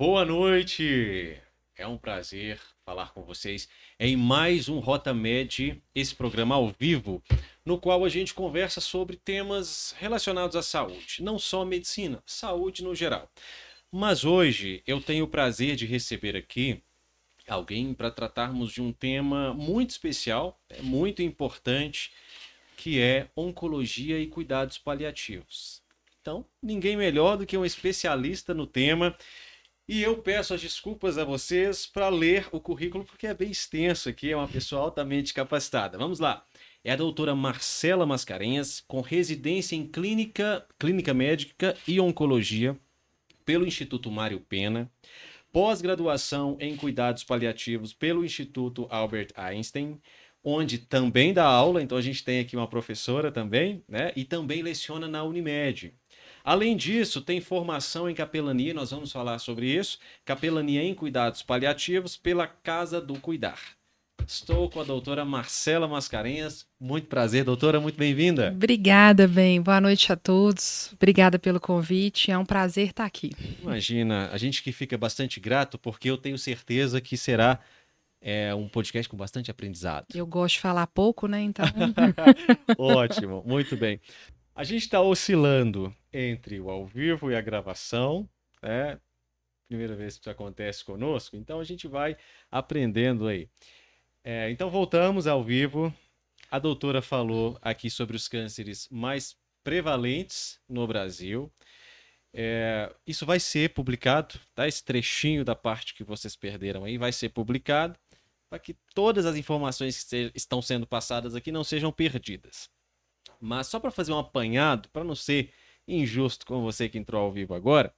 Boa noite! É um prazer falar com vocês em mais um Rota Med, esse programa ao vivo, no qual a gente conversa sobre temas relacionados à saúde, não só medicina, saúde no geral. Mas hoje eu tenho o prazer de receber aqui alguém para tratarmos de um tema muito especial, é muito importante, que é oncologia e cuidados paliativos. Então, ninguém melhor do que um especialista no tema. E eu peço as desculpas a vocês para ler o currículo, porque é bem extenso aqui, é uma pessoa altamente capacitada. Vamos lá. É a doutora Marcela Mascarenhas, com residência em clínica, clínica médica e oncologia pelo Instituto Mário Pena, pós-graduação em cuidados paliativos pelo Instituto Albert Einstein, onde também dá aula, então a gente tem aqui uma professora também, né? E também leciona na Unimed. Além disso, tem formação em capelania, nós vamos falar sobre isso, capelania em cuidados paliativos pela Casa do Cuidar. Estou com a doutora Marcela Mascarenhas. Muito prazer, doutora, muito bem-vinda. Obrigada, bem. Boa noite a todos. Obrigada pelo convite. É um prazer estar aqui. Imagina, a gente que fica bastante grato, porque eu tenho certeza que será é, um podcast com bastante aprendizado. Eu gosto de falar pouco, né? Então. Ótimo, muito bem. A gente está oscilando entre o ao vivo e a gravação, né? Primeira vez que isso acontece conosco, então a gente vai aprendendo aí. É, então voltamos ao vivo. A doutora falou aqui sobre os cânceres mais prevalentes no Brasil. É, isso vai ser publicado, tá? Esse trechinho da parte que vocês perderam aí vai ser publicado para que todas as informações que estão sendo passadas aqui não sejam perdidas. Mas só para fazer um apanhado, para não ser injusto com você que entrou ao vivo agora,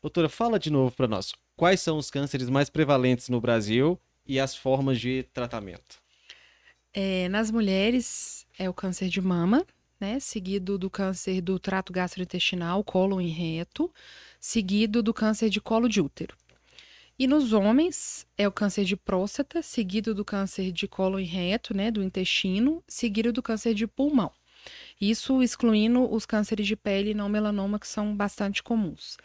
doutora, fala de novo para nós. Quais são os cânceres mais prevalentes no Brasil e as formas de tratamento? É, nas mulheres é o câncer de mama, né, seguido do câncer do trato gastrointestinal, colo e reto, seguido do câncer de colo de útero. E nos homens é o câncer de próstata, seguido do câncer de colo e reto, né, do intestino, seguido do câncer de pulmão. Isso excluindo os cânceres de pele não melanoma, que são bastante comuns.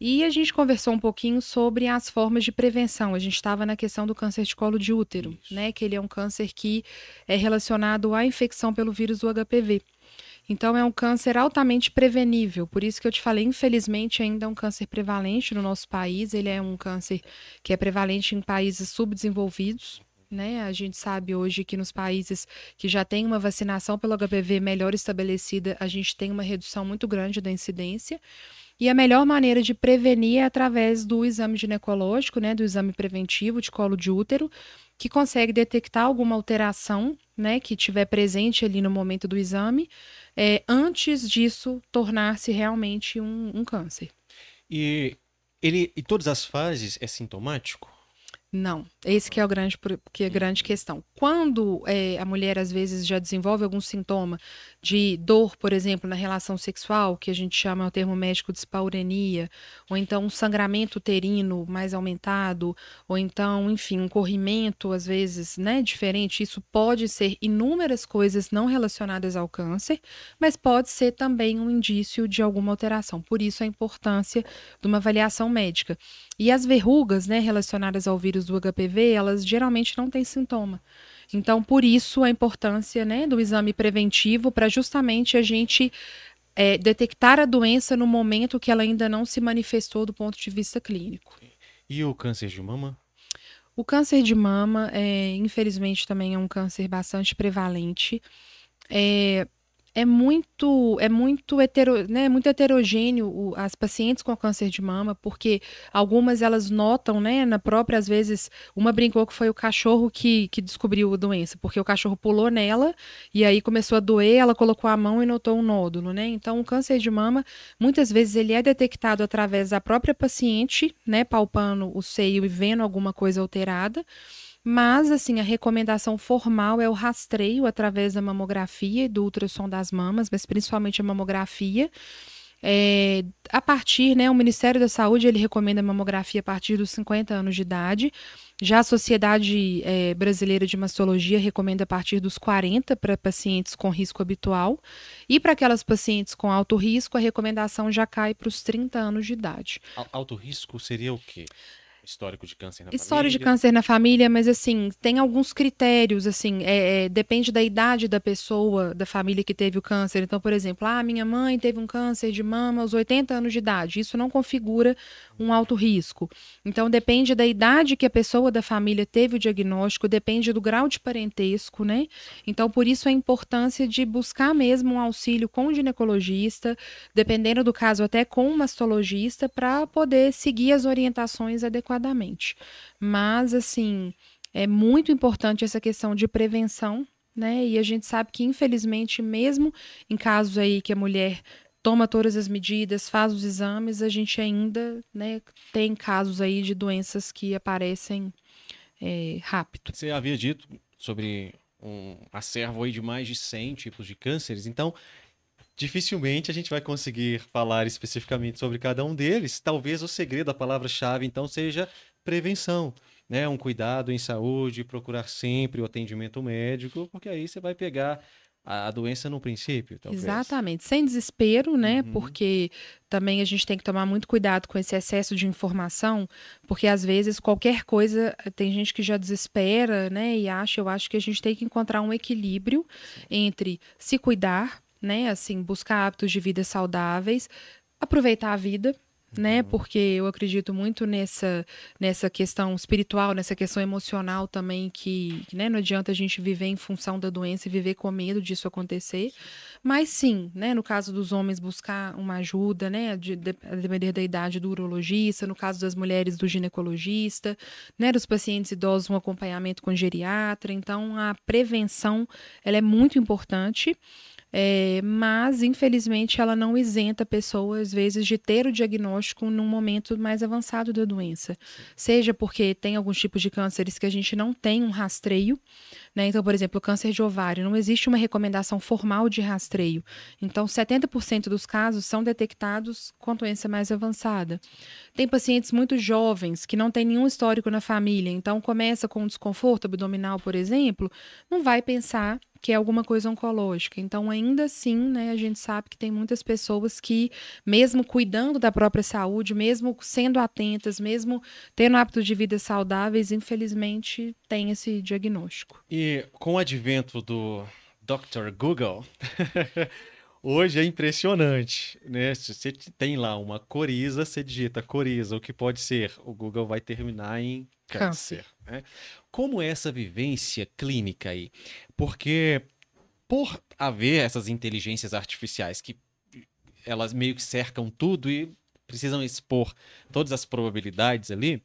E a gente conversou um pouquinho sobre as formas de prevenção. A gente estava na questão do câncer de colo de útero, Isso. né? Que ele é um câncer que é relacionado à infecção pelo vírus do HPV. Então é um câncer altamente prevenível, por isso que eu te falei, infelizmente ainda é um câncer prevalente no nosso país, ele é um câncer que é prevalente em países subdesenvolvidos, né? A gente sabe hoje que nos países que já tem uma vacinação pelo HPV melhor estabelecida, a gente tem uma redução muito grande da incidência. E a melhor maneira de prevenir é através do exame ginecológico, né, do exame preventivo de colo de útero, que consegue detectar alguma alteração, né, que tiver presente ali no momento do exame, é, antes disso tornar-se realmente um, um câncer. E ele, em todas as fases, é sintomático? Não, esse que é, o grande, que é a grande questão. Quando é, a mulher às vezes já desenvolve algum sintoma de dor, por exemplo, na relação sexual, que a gente chama o termo médico de espaurenia, ou então um sangramento uterino mais aumentado, ou então, enfim, um corrimento às vezes, né, diferente, isso pode ser inúmeras coisas não relacionadas ao câncer, mas pode ser também um indício de alguma alteração. Por isso a importância de uma avaliação médica. E as verrugas, né, relacionadas ao vírus do HPV, elas geralmente não têm sintoma. Então, por isso a importância, né, do exame preventivo para justamente a gente é, detectar a doença no momento que ela ainda não se manifestou do ponto de vista clínico. E o câncer de mama? O câncer de mama, é, infelizmente, também é um câncer bastante prevalente. É, é muito é muito, hetero, né, muito heterogêneo o, as pacientes com câncer de mama, porque algumas elas notam, né, na própria, às vezes, uma brincou que foi o cachorro que, que descobriu a doença, porque o cachorro pulou nela e aí começou a doer, ela colocou a mão e notou um nódulo, né? Então, o câncer de mama, muitas vezes ele é detectado através da própria paciente, né, palpando o seio e vendo alguma coisa alterada. Mas, assim, a recomendação formal é o rastreio através da mamografia e do ultrassom das mamas, mas principalmente a mamografia. É, a partir, né, o Ministério da Saúde ele recomenda mamografia a partir dos 50 anos de idade. Já a Sociedade é, Brasileira de Mastologia recomenda a partir dos 40 para pacientes com risco habitual. E para aquelas pacientes com alto risco, a recomendação já cai para os 30 anos de idade. Alto risco seria o quê? Histórico de câncer na História família. de câncer na família, mas assim, tem alguns critérios, assim, é, é, depende da idade da pessoa, da família que teve o câncer. Então, por exemplo, ah, minha mãe teve um câncer de mama aos 80 anos de idade. Isso não configura um alto risco. Então, depende da idade que a pessoa da família teve o diagnóstico, depende do grau de parentesco, né? Então, por isso a importância de buscar mesmo um auxílio com o ginecologista, dependendo do caso, até com um mastologista, para poder seguir as orientações adequadamente. Mas, assim, é muito importante essa questão de prevenção né? E a gente sabe que, infelizmente, mesmo em casos aí que a mulher toma todas as medidas, faz os exames, a gente ainda né, tem casos aí de doenças que aparecem é, rápido. Você havia dito sobre um acervo aí de mais de 100 tipos de cânceres, então dificilmente a gente vai conseguir falar especificamente sobre cada um deles. Talvez o segredo, a palavra-chave, então, seja prevenção. Né, um cuidado em saúde, procurar sempre o atendimento médico, porque aí você vai pegar a, doença no princípio, talvez. Exatamente, sem desespero, né? Uhum. Porque também a gente tem que tomar muito cuidado com esse excesso de informação, porque às vezes qualquer coisa tem gente que já desespera, né? E acha, eu acho que a gente tem que encontrar um equilíbrio entre se cuidar, né? Assim, buscar hábitos de vida saudáveis, aproveitar a vida, né? Uhum. Porque eu acredito muito nessa, nessa questão espiritual, nessa questão emocional também, que né, não adianta a gente viver em função da doença e viver com medo disso acontecer. Mas sim, né, no caso dos homens, buscar uma ajuda, né, de, de, a depender da idade do urologista, no caso das mulheres, do ginecologista, né, dos pacientes idosos, um acompanhamento com geriatra. Então, a prevenção ela é muito importante. É, mas, infelizmente, ela não isenta pessoas, às vezes, de ter o diagnóstico num momento mais avançado da doença. Seja porque tem alguns tipos de cânceres que a gente não tem um rastreio, né? Então, por exemplo, câncer de ovário, não existe uma recomendação formal de rastreio. Então, 70% dos casos são detectados com doença mais avançada. Tem pacientes muito jovens que não têm nenhum histórico na família, então começa com um desconforto abdominal, por exemplo, não vai pensar que é alguma coisa oncológica. Então, ainda assim, né, a gente sabe que tem muitas pessoas que, mesmo cuidando da própria saúde, mesmo sendo atentas, mesmo tendo hábitos de vida saudáveis, infelizmente, tem esse diagnóstico. E com o advento do Dr. Google, hoje é impressionante, né? Se você tem lá uma coriza, você digita coriza, o que pode ser? O Google vai terminar em câncer. câncer. Né? Como é essa vivência clínica aí? Porque por haver essas inteligências artificiais que elas meio que cercam tudo e precisam expor todas as probabilidades ali,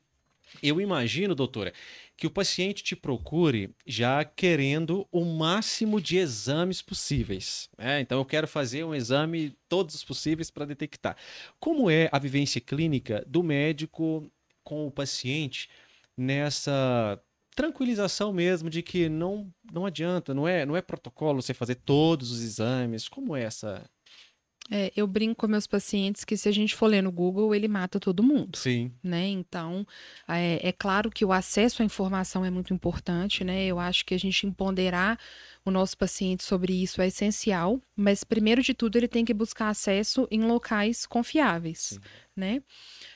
eu imagino, doutora, que o paciente te procure já querendo o máximo de exames possíveis. Né? Então, eu quero fazer um exame, todos os possíveis, para detectar. Como é a vivência clínica do médico com o paciente nessa tranquilização mesmo de que não, não adianta, não é, não é protocolo você fazer todos os exames. Como é essa é, eu brinco com meus pacientes que se a gente for ler no Google, ele mata todo mundo. Sim. Né? Então, é, é, claro que o acesso à informação é muito importante, né? Eu acho que a gente empoderar o nosso paciente sobre isso é essencial, mas primeiro de tudo ele tem que buscar acesso em locais confiáveis, Sim. né?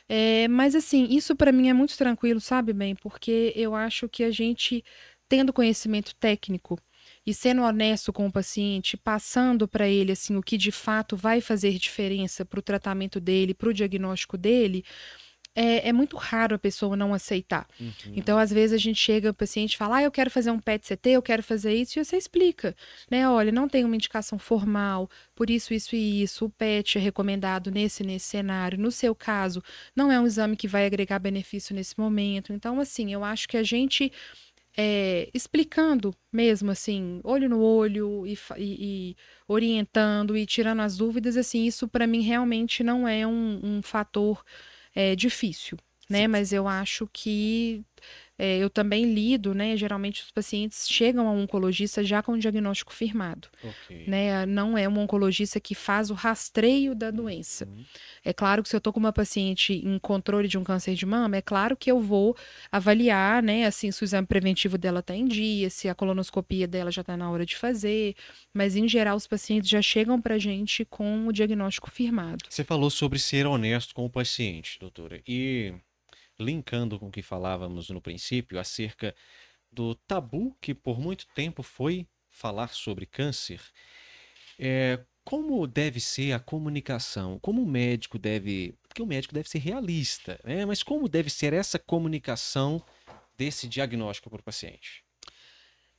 É, mas assim, isso para mim é muito tranquilo, sabe, bem? Porque eu acho que a gente, tendo conhecimento técnico e sendo honesto com o paciente, passando para ele assim o que de fato vai fazer diferença para o tratamento dele, para o diagnóstico dele, é, é, muito raro a pessoa não aceitar. Uhum. Então, às vezes, a gente chega, o paciente fala, ah, eu quero fazer um PET-CT, eu quero fazer isso, e você explica, né? Olha, não tem uma indicação formal, por isso, isso e isso, o PET é recomendado nesse, nesse cenário. No seu caso, não é um exame que vai agregar benefício nesse momento. Então, assim, eu acho que a gente é, explicando mesmo, assim, olho no olho e, e, e, orientando e tirando as dúvidas, assim, isso para mim realmente não é um, um fator é, difícil, né? Sim. Mas eu acho que é, eu também lido, né? Geralmente os pacientes chegam ao oncologista já com o diagnóstico firmado. Okay. Né? Não é um oncologista que faz o rastreio da doença. Uhum. É claro que se eu estou com uma paciente em controle de um câncer de mama, é claro que eu vou avaliar, né? Assim, se o exame preventivo dela está em dia, se a colonoscopia dela já está na hora de fazer. Mas, em geral, os pacientes já chegam para a gente com o diagnóstico firmado. Você falou sobre ser honesto com o paciente, doutora. E linkando com o que falávamos no princípio acerca do tabu que por muito tempo foi falar sobre câncer, é, como deve ser a comunicação? Como o médico deve. Porque o médico deve ser realista, né? mas como deve ser essa comunicação desse diagnóstico para o paciente?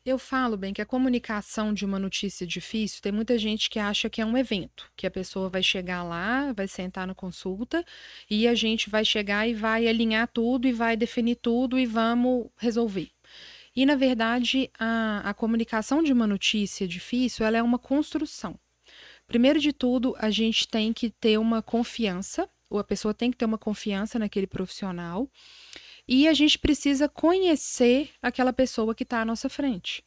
Eu falo bem que a comunicação de uma notícia difícil, tem muita gente que acha que é um evento, que a pessoa vai chegar lá, vai sentar na consulta e a gente vai chegar e vai alinhar tudo e vai definir tudo e vamos resolver. E, na verdade, a, a comunicação de uma notícia difícil, ela é uma construção. Primeiro de tudo, a gente tem que ter uma confiança, ou a pessoa tem que ter uma confiança naquele profissional. E a gente precisa conhecer aquela pessoa que está à nossa frente.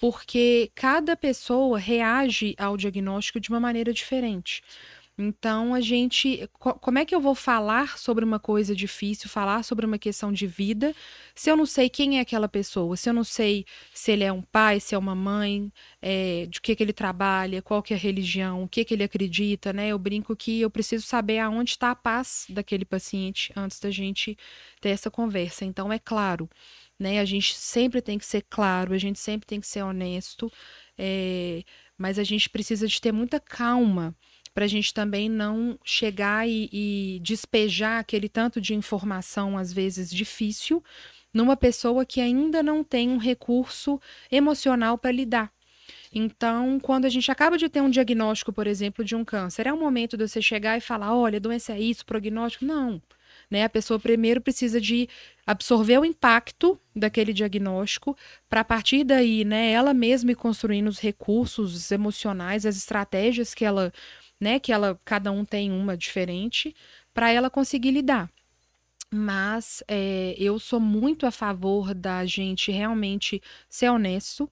Porque cada pessoa reage ao diagnóstico de uma maneira diferente. Então, a gente. Como é que eu vou falar sobre uma coisa difícil, falar sobre uma questão de vida, se eu não sei quem é aquela pessoa, se eu não sei se ele é um pai, se é uma mãe, é, de que, que ele trabalha, qual que é a religião, o que, que ele acredita, né? Eu brinco que eu preciso saber aonde está a paz daquele paciente antes da gente ter essa conversa. Então, é claro, né? A gente sempre tem que ser claro, a gente sempre tem que ser honesto, é, mas a gente precisa de ter muita calma para a gente também não chegar e, e despejar aquele tanto de informação, às vezes difícil, numa pessoa que ainda não tem um recurso emocional para lidar. Então, quando a gente acaba de ter um diagnóstico, por exemplo, de um câncer, é o momento de você chegar e falar: olha, a doença é isso, prognóstico. Não. Né? A pessoa primeiro precisa de absorver o impacto daquele diagnóstico, para a partir daí, né, ela mesma ir construindo os recursos emocionais, as estratégias que ela né? Que ela, cada um tem uma diferente, para ela conseguir lidar. Mas é, eu sou muito a favor da gente realmente ser honesto,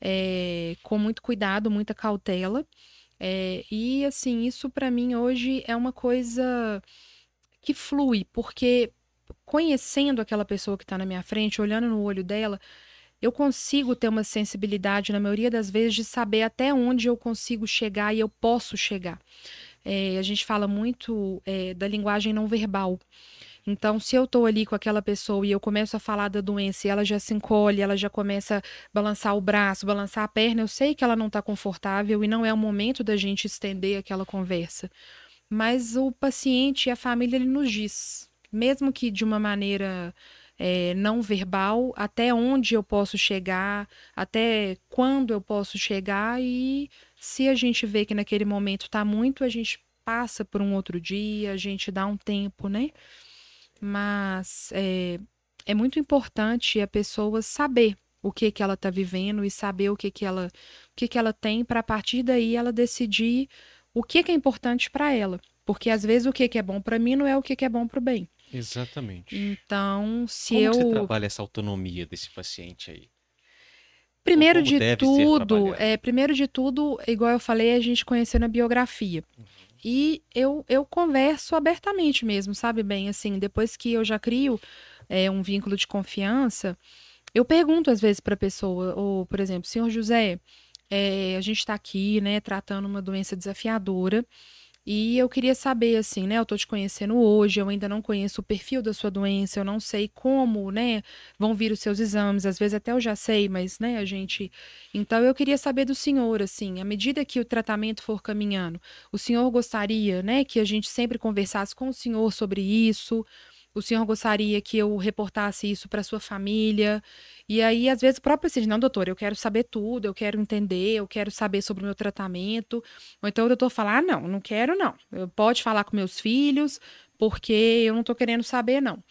é, com muito cuidado, muita cautela. É, e assim, isso para mim hoje é uma coisa que flui, porque conhecendo aquela pessoa que está na minha frente, olhando no olho dela, eu consigo ter uma sensibilidade, na maioria das vezes, de saber até onde eu consigo chegar e eu posso chegar. É, a gente fala muito é, da linguagem não verbal. Então, se eu estou ali com aquela pessoa e eu começo a falar da doença e ela já se encolhe, ela já começa a balançar o braço, balançar a perna, eu sei que ela não está confortável e não é o momento da gente estender aquela conversa. Mas o paciente e a família, ele nos diz, mesmo que de uma maneira é, não verbal, até onde eu posso chegar, até quando eu posso chegar, e se a gente vê que naquele momento está muito, a gente passa por um outro dia, a gente dá um tempo, né? Mas é, é muito importante a pessoa saber o que que ela está vivendo e saber o que que ela, o que que ela tem para a partir daí ela decidir o que que é importante para ela, porque às vezes o que que é bom para mim não é o que que é bom para o bem. Exatamente. Então, se Como eu. você trabalha essa autonomia desse paciente aí? Primeiro de tudo, é, primeiro de tudo, igual eu falei, a gente conhecendo a biografia. Uhum. E eu, eu converso abertamente mesmo, sabe bem? Assim, depois que eu já crio é, um vínculo de confiança, eu pergunto às vezes para a pessoa, ou, por exemplo, senhor José, é, a gente está aqui, né, tratando uma doença desafiadora. E eu queria saber, assim, né? Eu tô te conhecendo hoje, eu ainda não conheço o perfil da sua doença, eu não sei como, né? Vão vir os seus exames, às vezes até eu já sei, mas, né, a gente. Então eu queria saber do senhor, assim, à medida que o tratamento for caminhando, o senhor gostaria, né, que a gente sempre conversasse com o senhor sobre isso? O senhor gostaria que eu reportasse isso para sua família? E aí, às vezes, o próprio paciente, não, doutor, eu quero saber tudo, eu quero entender, eu quero saber sobre o meu tratamento. Ou então o doutor fala, ah, não, não quero, não. Eu pode falar com meus filhos, porque eu não estou querendo saber, não.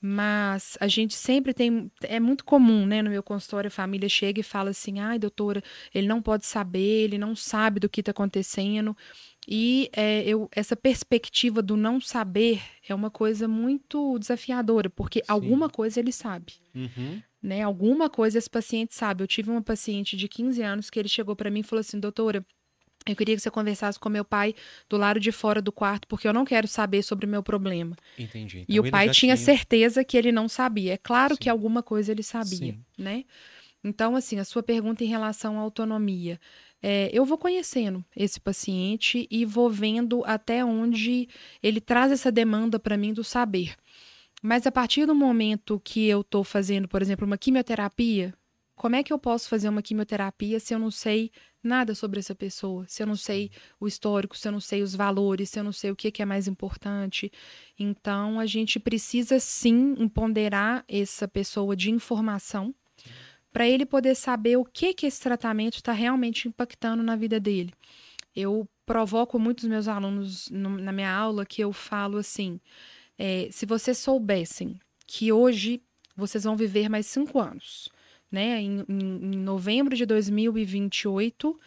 Mas a gente sempre tem. É muito comum, né? No meu consultório, a família chega e fala assim: ai, doutora, ele não pode saber, ele não sabe do que está acontecendo. E é, eu, essa perspectiva do não saber é uma coisa muito desafiadora, porque Sim. alguma coisa ele sabe. Uhum. Né? Alguma coisa esse paciente sabe. Eu tive uma paciente de 15 anos que ele chegou para mim e falou assim: doutora, eu queria que você conversasse com meu pai do lado de fora do quarto, porque eu não quero saber sobre o meu problema. Entendi. Então, e o pai tinha, tinha, certeza que ele não sabia. É claro Sim. que alguma coisa ele sabia, Sim. né? Então, assim, a sua pergunta em relação à autonomia. É, eu vou conhecendo esse paciente e vou vendo até onde ele traz essa demanda para mim do saber. Mas a partir do momento que eu estou fazendo, por exemplo, uma quimioterapia, como é que eu posso fazer uma quimioterapia se eu não sei nada sobre essa pessoa, se eu não sei o histórico, se eu não sei os valores, se eu não sei o que, que é mais importante? Então, a gente precisa sim ponderar essa pessoa de informação para ele poder saber o que que esse tratamento está realmente impactando na vida dele. Eu provoco muitos meus alunos no, na minha aula que eu falo assim: é, se vocês soubessem que hoje vocês vão viver mais cinco anos, né? Em, em, em novembro de 2028,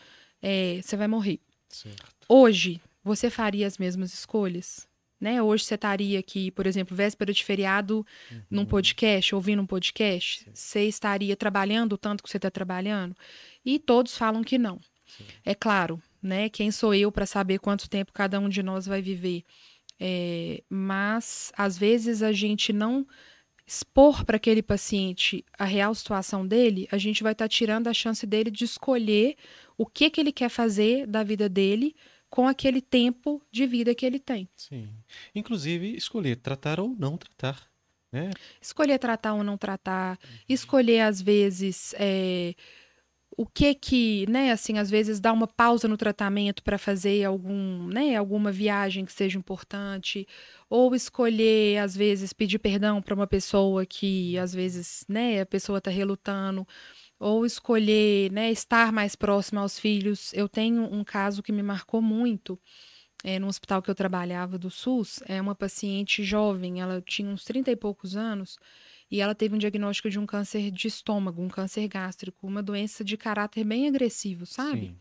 é, você vai morrer. Certo. Hoje, você faria as mesmas escolhas? Né? Hoje você estaria aqui, por exemplo, véspera de feriado, uhum. num podcast, ouvindo um podcast. Sim. Você estaria trabalhando o tanto que você está trabalhando? E todos falam que não. Sim. É claro, né? Quem sou eu para saber quanto tempo cada um de nós vai viver? É, mas às vezes a gente não expor para aquele paciente a real situação dele, a gente vai estar tá tirando a chance dele de escolher o que que ele quer fazer da vida dele com aquele tempo de vida que ele tem. Sim. Inclusive, escolher tratar ou não tratar. Né? Escolher tratar ou não tratar. Uhum. Escolher, às vezes, é, o que que, né, assim, às vezes dar uma pausa no tratamento para fazer algum, né, alguma viagem que seja importante, ou escolher, às vezes, pedir perdão para uma pessoa que, às vezes, né, a pessoa está relutando ou escolher né, estar mais próximo aos filhos. Eu tenho um caso que me marcou muito. É, no hospital que eu trabalhava do SUS, é uma paciente jovem, ela tinha uns 30 e poucos anos, e ela teve um diagnóstico de um câncer de estômago, um câncer gástrico, uma doença de caráter bem agressivo, sabe? Sim.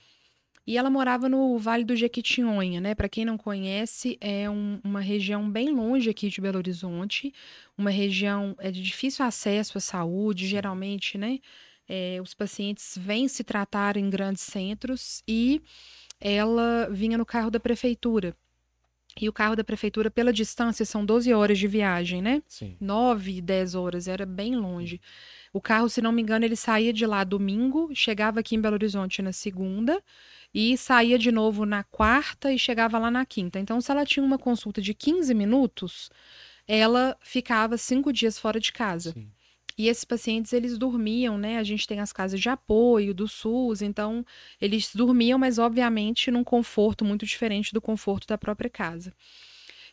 E ela morava no Vale do Jequitinhonha, né? Para quem não conhece, é um, uma região bem longe aqui de Belo Horizonte, uma região é de difícil acesso à saúde, geralmente, né? É, os pacientes vêm se tratar em grandes centros e ela vinha no carro da prefeitura. E o carro da prefeitura, pela distância, são 12 horas de viagem, né? Sim. 9, 10 horas, era bem longe. O carro, se não me engano, ele saía de lá domingo, chegava aqui em Belo Horizonte na segunda e saía de novo na quarta e chegava lá na quinta. Então, se ela tinha uma consulta de 15 minutos, ela ficava cinco dias fora de casa. Sim. E esses pacientes, eles dormiam, né? A gente tem as casas de apoio do SUS, então eles dormiam, mas obviamente num conforto muito diferente do conforto da própria casa.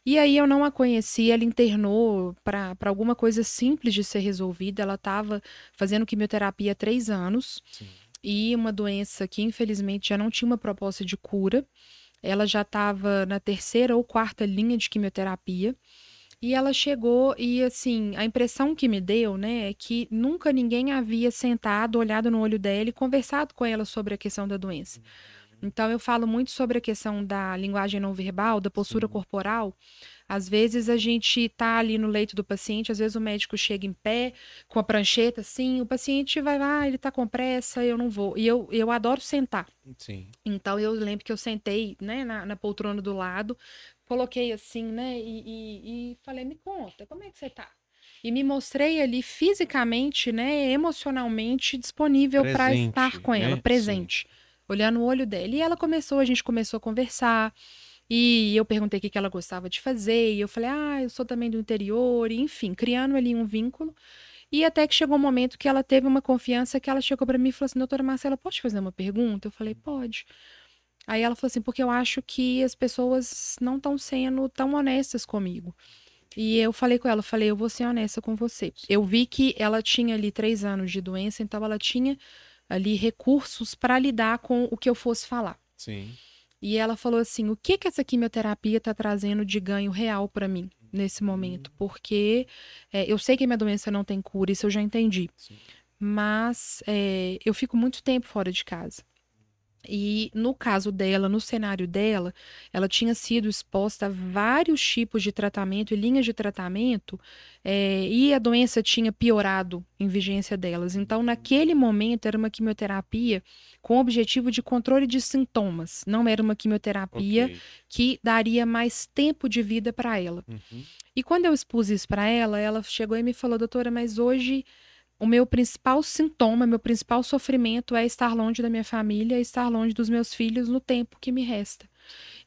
E aí eu não a conheci, ela internou para alguma coisa simples de ser resolvida. Ela estava fazendo quimioterapia há três anos Sim. e uma doença que infelizmente já não tinha uma proposta de cura. Ela já estava na terceira ou quarta linha de quimioterapia. E ela chegou e, assim, a impressão que me deu, né, é que nunca ninguém havia sentado, olhado no olho dela e conversado com ela sobre a questão da doença. Então, eu falo muito sobre a questão da linguagem não verbal, da postura corporal. Às vezes a gente tá ali no leito do paciente, às vezes o médico chega em pé com a prancheta, assim, o paciente vai lá, ah, ele tá com pressa, eu não vou. E eu, eu adoro sentar. Sim. Então eu lembro que eu sentei, né, na, na poltrona do lado, coloquei assim, né? E, e, e, falei, me conta, como é que você tá? E me mostrei ali fisicamente, né, emocionalmente disponível para estar com ela, né? presente, Sim. olhando o olho dela. E ela começou, a gente começou a conversar. E eu perguntei o que ela gostava de fazer, e eu falei, ah, eu sou também do interior, e, enfim, criando ali um vínculo. E até que chegou um momento que ela teve uma confiança que ela chegou para mim e falou assim: doutora Marcela, pode fazer uma pergunta? Eu falei, pode. Aí ela falou assim, porque eu acho que as pessoas não estão sendo tão honestas comigo. E eu falei com ela, eu falei, eu vou ser honesta com você. Eu vi que ela tinha ali três anos de doença, então ela tinha ali recursos para lidar com o que eu fosse falar. Sim. E ela falou assim, o que que essa quimioterapia está trazendo de ganho real para mim? nesse momento, porque é, eu sei que minha doença não tem cura, isso eu já entendi. Sim. Mas é, eu fico muito tempo fora de casa. E no caso dela, no cenário dela, ela tinha sido exposta a vários tipos de tratamento e linhas de tratamento, é, e a doença tinha piorado em vigência delas. Então, naquele momento, era uma quimioterapia com o objetivo de controle de sintomas. Não era uma quimioterapia okay. que daria mais tempo de vida para ela. Uhum. E quando eu expus isso para ela, ela chegou e me falou, doutora, mas hoje o meu principal sintoma, meu principal sofrimento é estar longe da minha família, estar longe dos meus filhos no tempo que me resta.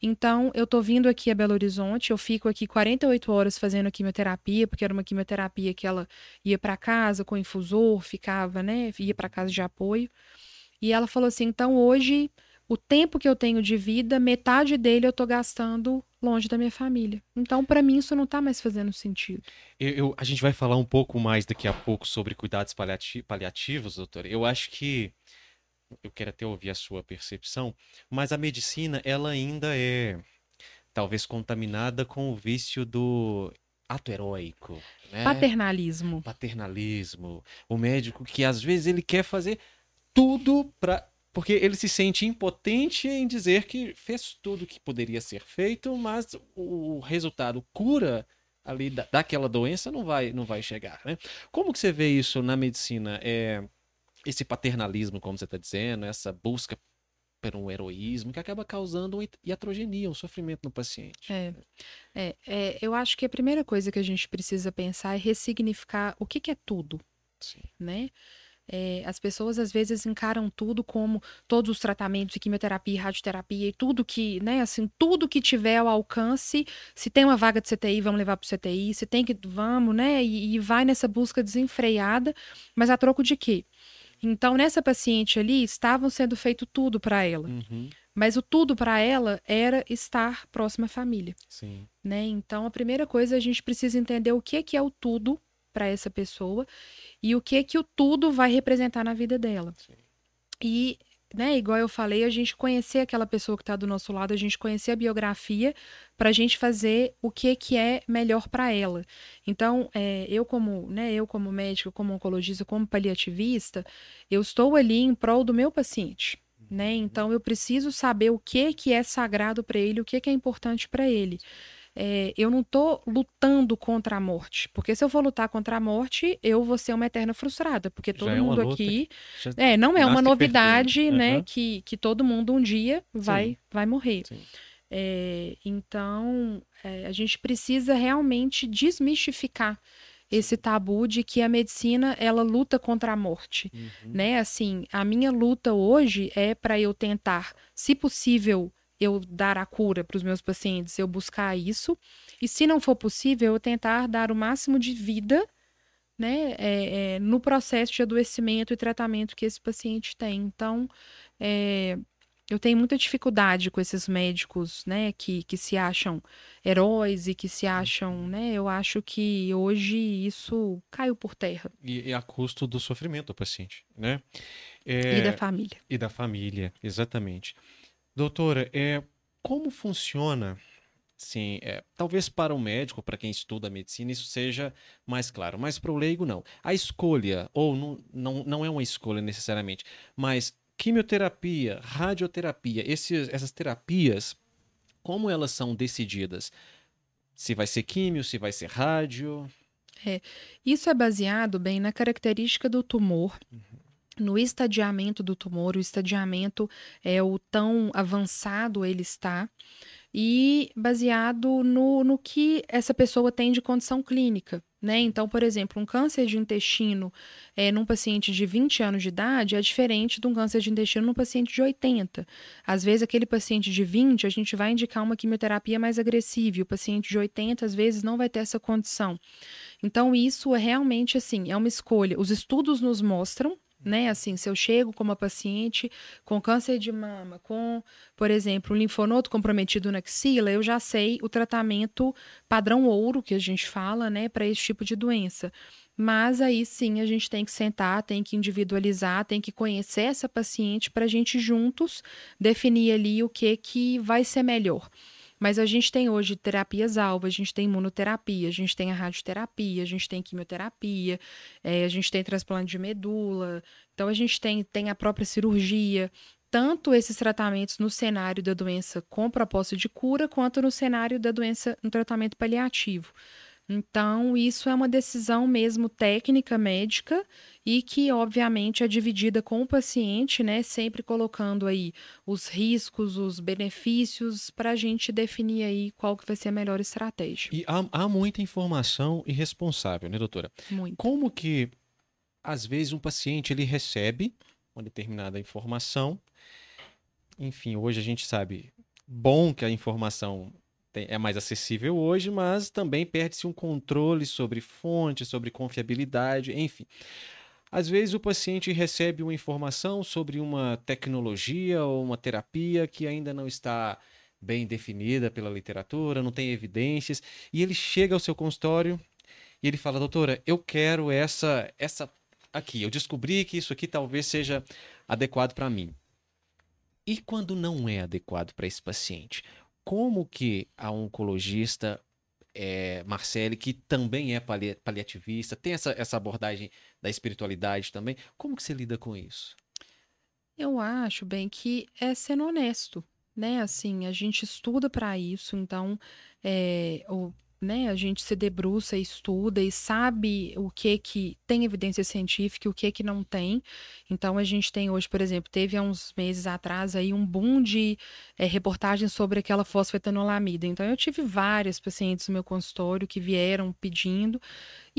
Então, eu tô vindo aqui a Belo Horizonte, eu fico aqui 48 horas fazendo quimioterapia, porque era uma quimioterapia que ela ia para casa com infusor, ficava, né, ia para casa de apoio. E ela falou assim: "Então, hoje o tempo que eu tenho de vida, metade dele eu tô gastando longe da minha família. Então, para mim, isso não está mais fazendo sentido. Eu, eu, a gente vai falar um pouco mais daqui a pouco sobre cuidados paliati paliativos, doutor. Eu acho que eu quero até ouvir a sua percepção, mas a medicina ela ainda é talvez contaminada com o vício do ato heróico, né? Paternalismo. Paternalismo. O médico que às vezes ele quer fazer tudo para porque ele se sente impotente em dizer que fez tudo o que poderia ser feito, mas o resultado cura ali da, daquela doença não vai não vai chegar, né? Como que você vê isso na medicina? É, esse paternalismo, como você está dizendo, essa busca por um heroísmo que acaba causando uma iatrogenia, um sofrimento no paciente. É, é, é, eu acho que a primeira coisa que a gente precisa pensar é ressignificar o que, que é tudo, Sim. né? É, as pessoas às vezes encaram tudo como todos os tratamentos de quimioterapia, radioterapia e tudo que, né, assim, tudo que tiver ao alcance. Se tem uma vaga de CTI, vamos levar para o CTI. Se tem que, vamos, né, e, e vai nessa busca desenfreada, mas a troco de quê? Então, nessa paciente ali, estavam sendo feito tudo para ela. Uhum. Mas o tudo para ela era estar próxima à família. Sim. Né? Então, a primeira coisa, a gente precisa entender o que é, que é o tudo para essa pessoa e o que que o tudo vai representar na vida dela. Sim. E, né, igual eu falei, a gente conhecer aquela pessoa que está do nosso lado, a gente conhecer a biografia para a gente fazer o que que é melhor para ela. Então, é, eu como, né, eu como médico, como oncologista, como paliativista, eu estou ali em prol do meu paciente. Né? Uhum. Então eu preciso saber o que que é sagrado para ele, o que que é importante para ele é, eu não estou lutando contra a morte. Porque se eu for lutar contra a morte, eu vou ser uma eterna frustrada. Porque todo é mundo aqui. É, não é uma novidade, né? Uhum. Que, que todo mundo um dia vai, vai morrer. É, então, é, a gente precisa realmente desmistificar esse tabu de que a medicina ela luta contra a morte, uhum. né? Assim, a minha luta hoje é para eu tentar, se possível, eu dar a cura para os meus pacientes, eu buscar isso. E se não for possível, eu tentar dar o máximo de vida né, é, é, no processo de adoecimento e tratamento que esse paciente tem. Então, é, eu tenho muita dificuldade com esses médicos, né, que, que se acham heróis e que se acham, né, eu acho que hoje isso caiu por terra. E, e a custo do sofrimento do paciente, né? e da família. E da família, exatamente. Doutora, é, como funciona? Sim, é, talvez para o médico, para quem estuda medicina, isso seja mais claro, mas para o leigo não. A escolha, ou não, não, não é uma escolha necessariamente, mas quimioterapia, radioterapia, esses, essas terapias, como elas são decididas? Se vai ser químio, se vai ser rádio? É, isso é baseado bem na característica do tumor. Uhum no estadiamento do tumor, o estadiamento é o tão avançado ele está, e baseado no, no que essa pessoa tem de condição clínica. Né? Então, por exemplo, um câncer de intestino é, num paciente de 20 anos de idade é diferente de um câncer de intestino num paciente de 80. Às vezes, aquele paciente de 20, a gente vai indicar uma quimioterapia mais agressiva, e o paciente de 80, às vezes, não vai ter essa condição. Então, isso é realmente assim, é uma escolha. Os estudos nos mostram né? Assim, se eu chego com uma paciente com câncer de mama, com, por exemplo, um linfonodo comprometido na axila, eu já sei o tratamento padrão ouro que a gente fala, né, para esse tipo de doença. Mas aí sim a gente tem que sentar, tem que individualizar, tem que conhecer essa paciente para a gente juntos definir ali o que que vai ser melhor. Mas a gente tem hoje terapias alvo, a gente tem imunoterapia, a gente tem a radioterapia, a gente tem quimioterapia, é, a gente tem transplante de medula, então a gente tem, tem a própria cirurgia. Tanto esses tratamentos no cenário da doença com propósito de cura, quanto no cenário da doença no tratamento paliativo. Então, isso é uma decisão mesmo técnica médica e que, obviamente, é dividida com o paciente, né? Sempre colocando aí os riscos, os benefícios, para a gente definir aí qual que vai ser a melhor estratégia. E há, há muita informação irresponsável, né, doutora? Muito. Como que, às vezes, um paciente ele recebe uma determinada informação, enfim, hoje a gente sabe, bom que a informação é mais acessível hoje, mas também perde-se um controle sobre fonte, sobre confiabilidade, enfim. Às vezes o paciente recebe uma informação sobre uma tecnologia ou uma terapia que ainda não está bem definida pela literatura, não tem evidências, e ele chega ao seu consultório e ele fala: "Doutora, eu quero essa essa aqui. Eu descobri que isso aqui talvez seja adequado para mim." E quando não é adequado para esse paciente? Como que a oncologista é, Marcele, que também é pali paliativista, tem essa, essa abordagem da espiritualidade também, como que você lida com isso? Eu acho, bem, que é sendo honesto, né? Assim, a gente estuda para isso, então é, o né, a gente se debruça, estuda e sabe o que que tem evidência científica e o que que não tem. Então a gente tem hoje, por exemplo, teve há uns meses atrás aí um boom de é, reportagens sobre aquela fosfetanolamida. Então eu tive vários pacientes no meu consultório que vieram pedindo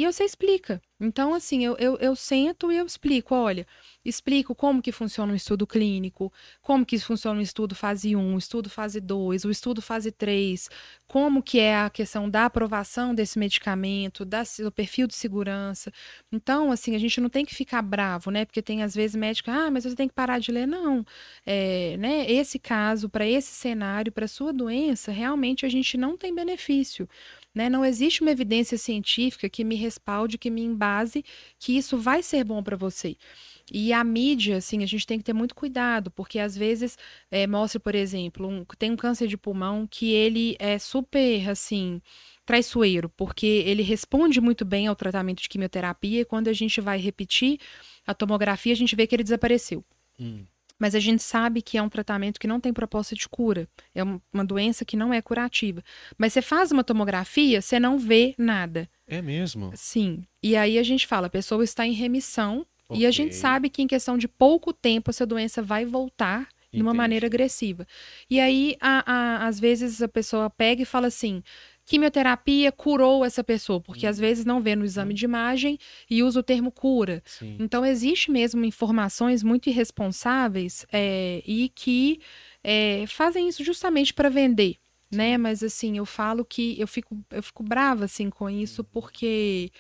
e você explica. Então, assim, eu, eu, eu sento e eu explico, olha, explico como que funciona um estudo clínico, como que funciona um estudo fase 1, estudo fase 2, o estudo fase 3, como que é a questão da aprovação desse medicamento, da, do perfil de segurança. Então, assim, a gente não tem que ficar bravo, né? Porque tem às vezes médico, ah, mas você tem que parar de ler. Não, é, né? Esse caso, para esse cenário, para sua doença, realmente a gente não tem benefício. Né? Não existe uma evidência científica que me respalde, que me embase que isso vai ser bom para você. E a mídia, assim, a gente tem que ter muito cuidado, porque às vezes é, mostra, por exemplo, um, tem um câncer de pulmão que ele é super, assim, traiçoeiro, porque ele responde muito bem ao tratamento de quimioterapia e quando a gente vai repetir a tomografia, a gente vê que ele desapareceu. Hum. Mas a gente sabe que é um tratamento que não tem proposta de cura. É uma doença que não é curativa. Mas você faz uma tomografia, você não vê nada. É mesmo? Sim. E aí a gente fala, a pessoa está em remissão. Okay. E a gente sabe que em questão de pouco tempo essa doença vai voltar de uma maneira agressiva. E aí, a, a, às vezes, a pessoa pega e fala assim: quimioterapia curou essa pessoa, porque às uhum. vezes não vê no exame uhum. de imagem e usa o termo cura. Sim. Então, existe mesmo informações muito irresponsáveis é, e que é, fazem isso justamente para vender. Né? Mas assim, eu falo que eu fico, eu fico brava assim com isso, uhum. porque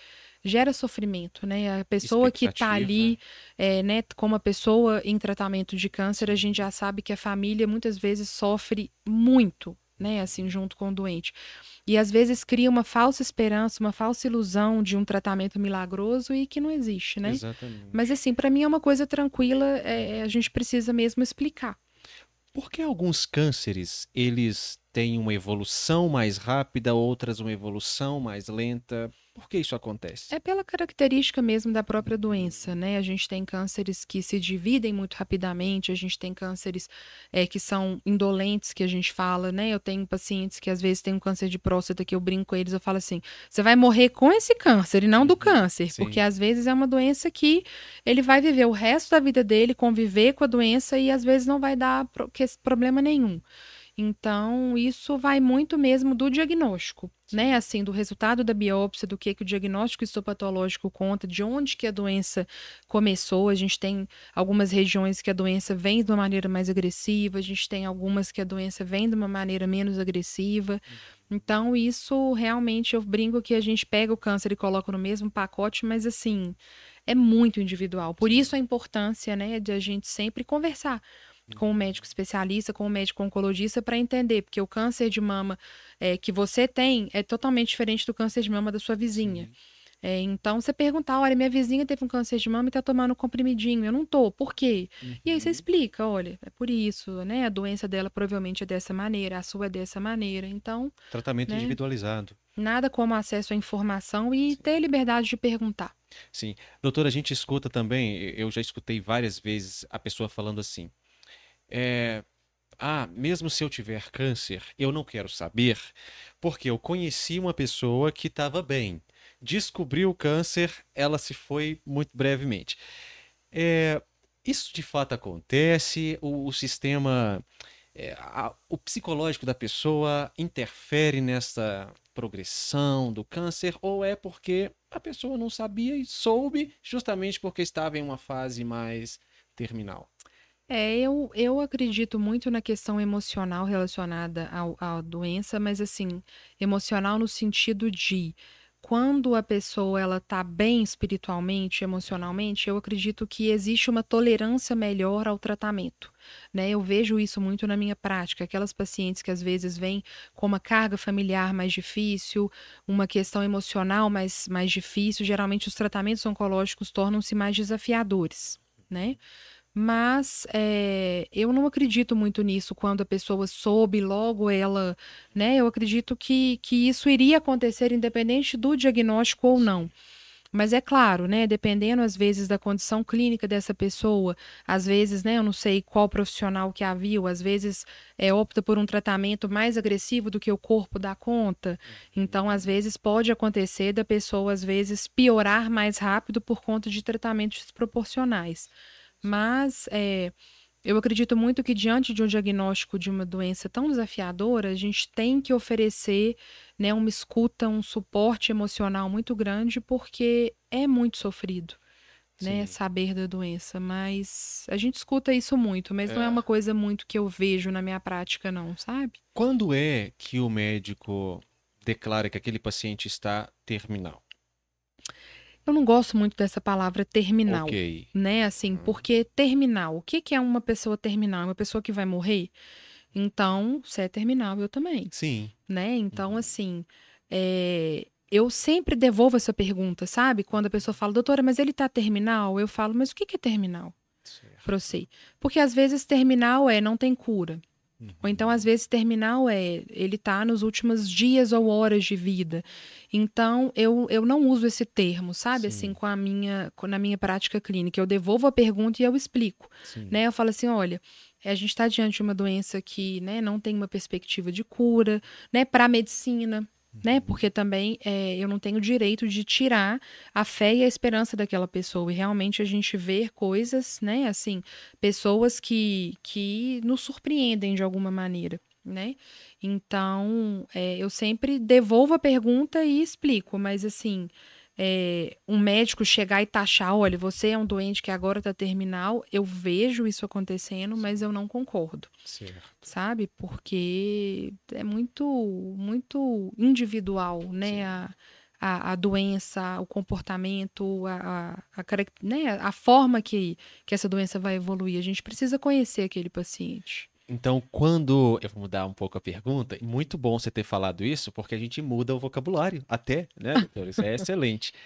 gera sofrimento, né? A pessoa que está ali, é, né, como a pessoa em tratamento de câncer, a gente já sabe que a família muitas vezes sofre muito, né, assim, junto com o doente. E às vezes cria uma falsa esperança, uma falsa ilusão de um tratamento milagroso e que não existe, né? Exatamente. Mas assim, para mim é uma coisa tranquila, é, a gente precisa mesmo explicar. Por que alguns cânceres, eles têm uma evolução mais rápida, outras uma evolução mais lenta? Por que isso acontece? É pela característica mesmo da própria doença, né? A gente tem cânceres que se dividem muito rapidamente, a gente tem cânceres é, que são indolentes, que a gente fala, né? Eu tenho pacientes que às vezes têm um câncer de próstata, que eu brinco com eles, eu falo assim: você vai morrer com esse câncer e não do uhum. câncer, Sim. porque às vezes é uma doença que ele vai viver o resto da vida dele, conviver com a doença e às vezes não vai dar problema nenhum. Então, isso vai muito mesmo do diagnóstico, né? Assim, do resultado da biópsia, do que, que o diagnóstico histopatológico conta, de onde que a doença começou. A gente tem algumas regiões que a doença vem de uma maneira mais agressiva, a gente tem algumas que a doença vem de uma maneira menos agressiva. Uhum. Então, isso realmente eu brinco que a gente pega o câncer e coloca no mesmo pacote, mas assim, é muito individual. Por isso a importância, né, de a gente sempre conversar com o médico especialista, com o médico oncologista, para entender, porque o câncer de mama é, que você tem é totalmente diferente do câncer de mama da sua vizinha. Sim. É, então, você perguntar, olha, minha vizinha teve um câncer de mama e tá tomando um comprimidinho, eu não tô, por quê? Uhum. E aí você uhum. explica, olha, é por isso, né? A doença dela provavelmente é dessa maneira, a sua é dessa maneira, então... Tratamento né? individualizado. Nada como acesso à informação e Sim. ter liberdade de perguntar. Sim. Doutora, a gente escuta também, eu já escutei várias vezes a pessoa falando assim, é, ah, mesmo se eu tiver câncer, eu não quero saber, porque eu conheci uma pessoa que estava bem descobriu o câncer, ela se foi muito brevemente. É, isso de fato acontece, o, o sistema, é, a, o psicológico da pessoa interfere nessa progressão do câncer, ou é porque a pessoa não sabia e soube justamente porque estava em uma fase mais terminal? É, eu, eu acredito muito na questão emocional relacionada ao, à doença, mas assim, emocional no sentido de quando a pessoa ela tá bem espiritualmente, emocionalmente, eu acredito que existe uma tolerância melhor ao tratamento. Né? Eu vejo isso muito na minha prática. Aquelas pacientes que às vezes vêm com uma carga familiar mais difícil, uma questão emocional mais, mais difícil, geralmente os tratamentos oncológicos tornam-se mais desafiadores. Né? Mas é, eu não acredito muito nisso quando a pessoa soube logo ela, né? Eu acredito que, que isso iria acontecer independente do diagnóstico ou não. Mas é claro, né? Dependendo às vezes da condição clínica dessa pessoa, às vezes, né? Eu não sei qual profissional que a viu, às vezes é, opta por um tratamento mais agressivo do que o corpo dá conta. Então, às vezes pode acontecer da pessoa às vezes piorar mais rápido por conta de tratamentos desproporcionais. Mas é, eu acredito muito que diante de um diagnóstico de uma doença tão desafiadora, a gente tem que oferecer né, uma escuta, um suporte emocional muito grande, porque é muito sofrido. Né, saber da doença, mas a gente escuta isso muito, mas é. não é uma coisa muito que eu vejo na minha prática, não, sabe? Quando é que o médico declara que aquele paciente está terminal? Eu não gosto muito dessa palavra terminal, okay. né? Assim, hum. porque terminal, o que, que é uma pessoa terminal? É uma pessoa que vai morrer? Então, se é terminal, eu também. Sim. Né? Então, uhum. assim, é... eu sempre devolvo essa pergunta, sabe? Quando a pessoa fala, doutora, mas ele tá terminal? Eu falo, mas o que, que é terminal? Para você. Porque às vezes terminal é não tem cura. Uhum. Ou então, às vezes, terminal é ele está nos últimos dias ou horas de vida. Então, eu, eu não uso esse termo, sabe? Sim. Assim, com a minha, com, na minha prática clínica. Eu devolvo a pergunta e eu explico. Né? Eu falo assim: olha, a gente está diante de uma doença que né, não tem uma perspectiva de cura, né? Para a medicina, né? Porque também é, eu não tenho direito de tirar a fé e a esperança daquela pessoa. E realmente a gente vê coisas, né? Assim, pessoas que, que nos surpreendem de alguma maneira, né? Então, é, eu sempre devolvo a pergunta e explico, mas assim, é, um médico chegar e taxar, olha, você é um doente que agora está terminal, eu vejo isso acontecendo, mas eu não concordo. Certo. Sabe? Porque é muito, muito individual, né? A, a, a, doença, o comportamento, a, a, a, né? a forma que, que essa doença vai evoluir. A gente precisa conhecer aquele paciente. Então, quando. Eu vou mudar um pouco a pergunta. Muito bom você ter falado isso, porque a gente muda o vocabulário até, né, doutor? Isso é excelente.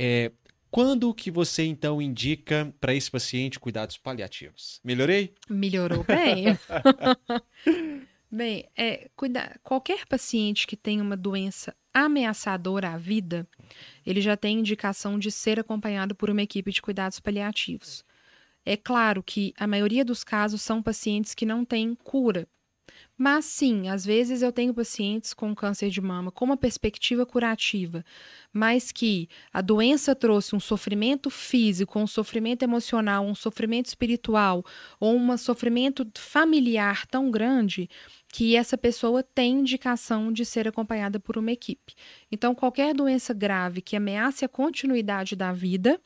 É, quando que você, então, indica para esse paciente cuidados paliativos? Melhorei? Melhorou bem. bem, é, cuida... qualquer paciente que tem uma doença ameaçadora à vida, ele já tem indicação de ser acompanhado por uma equipe de cuidados paliativos. É claro que a maioria dos casos são pacientes que não têm cura. Mas sim, às vezes eu tenho pacientes com câncer de mama com uma perspectiva curativa, mas que a doença trouxe um sofrimento físico, um sofrimento emocional, um sofrimento espiritual ou um sofrimento familiar tão grande que essa pessoa tem indicação de ser acompanhada por uma equipe. Então, qualquer doença grave que ameace a continuidade da vida,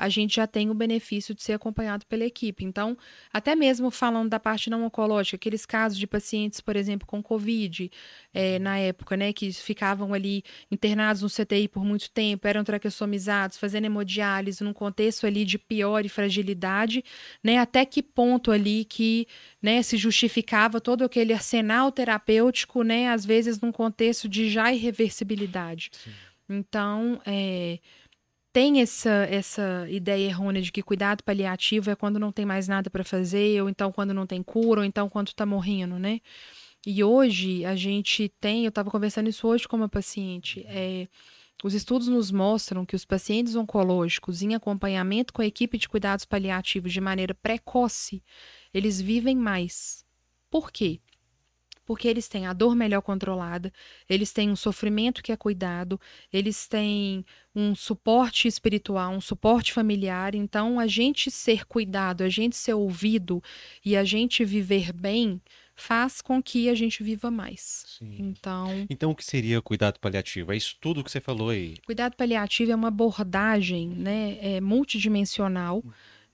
a gente já tem o benefício de ser acompanhado pela equipe. Então, até mesmo falando da parte não oncológica, aqueles casos de pacientes, por exemplo, com Covid, é, na época, né, que ficavam ali internados no CTI por muito tempo, eram traqueostomizados, fazendo hemodiálise, num contexto ali de pior e fragilidade, né, até que ponto ali que, né, se justificava todo aquele arsenal terapêutico, né, às vezes num contexto de já irreversibilidade. Sim. Então, é, tem essa, essa ideia errônea de que cuidado paliativo é quando não tem mais nada para fazer, ou então quando não tem cura, ou então quando está morrendo, né? E hoje a gente tem, eu estava conversando isso hoje com uma paciente, é, os estudos nos mostram que os pacientes oncológicos em acompanhamento com a equipe de cuidados paliativos de maneira precoce, eles vivem mais. Por quê? Porque eles têm a dor melhor controlada, eles têm um sofrimento que é cuidado, eles têm um suporte espiritual, um suporte familiar. Então, a gente ser cuidado, a gente ser ouvido e a gente viver bem faz com que a gente viva mais. Sim. Então, então o que seria cuidado paliativo? É isso tudo que você falou aí. Cuidado paliativo é uma abordagem, né, é multidimensional,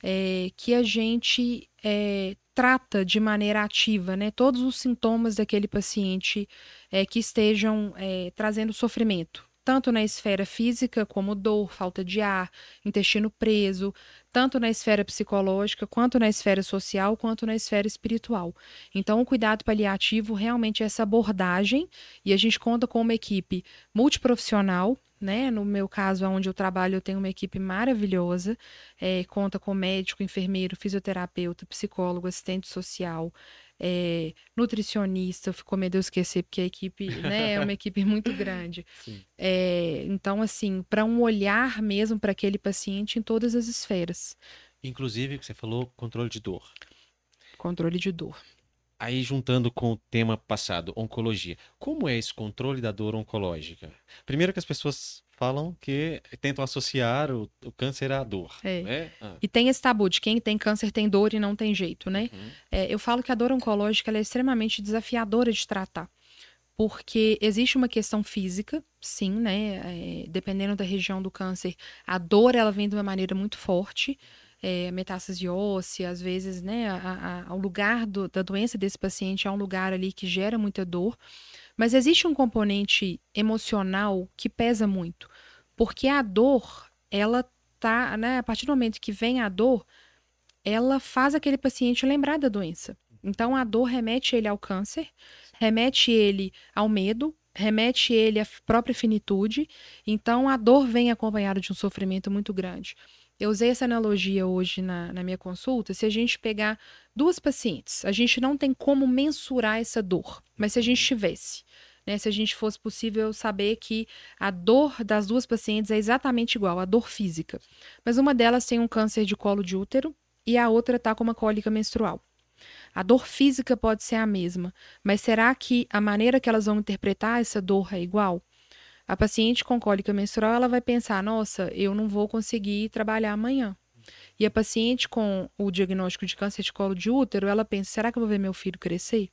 é, que a gente é, trata de maneira ativa né, todos os sintomas daquele paciente é, que estejam é, trazendo sofrimento, tanto na esfera física, como dor, falta de ar, intestino preso, tanto na esfera psicológica, quanto na esfera social, quanto na esfera espiritual. Então, o cuidado paliativo realmente é essa abordagem, e a gente conta com uma equipe multiprofissional né? No meu caso, onde eu trabalho, eu tenho uma equipe maravilhosa, é, conta com médico, enfermeiro, fisioterapeuta, psicólogo, assistente social, é, nutricionista. Ficou medo de eu esquecer, porque a equipe né, é uma equipe muito grande. É, então, assim, para um olhar mesmo para aquele paciente em todas as esferas. Inclusive, que você falou, controle de dor. Controle de dor. Aí, juntando com o tema passado, oncologia. Como é esse controle da dor oncológica? Primeiro que as pessoas falam que tentam associar o, o câncer à dor. É. Né? Ah. E tem esse tabu de quem tem câncer tem dor e não tem jeito, né? Uhum. É, eu falo que a dor oncológica é extremamente desafiadora de tratar. Porque existe uma questão física, sim, né? É, dependendo da região do câncer, a dor ela vem de uma maneira muito forte é, metástase óssea, às vezes, né, a, a, o lugar do, da doença desse paciente é um lugar ali que gera muita dor, mas existe um componente emocional que pesa muito, porque a dor, ela tá, né, a partir do momento que vem a dor, ela faz aquele paciente lembrar da doença. Então a dor remete ele ao câncer, remete ele ao medo, remete ele à própria finitude. Então a dor vem acompanhada de um sofrimento muito grande. Eu usei essa analogia hoje na, na minha consulta. Se a gente pegar duas pacientes, a gente não tem como mensurar essa dor, mas se a gente tivesse, né, se a gente fosse possível saber que a dor das duas pacientes é exatamente igual, a dor física, mas uma delas tem um câncer de colo de útero e a outra está com uma cólica menstrual. A dor física pode ser a mesma, mas será que a maneira que elas vão interpretar essa dor é igual? A paciente com cólica menstrual, ela vai pensar: nossa, eu não vou conseguir trabalhar amanhã. E a paciente com o diagnóstico de câncer de colo de útero, ela pensa: será que eu vou ver meu filho crescer?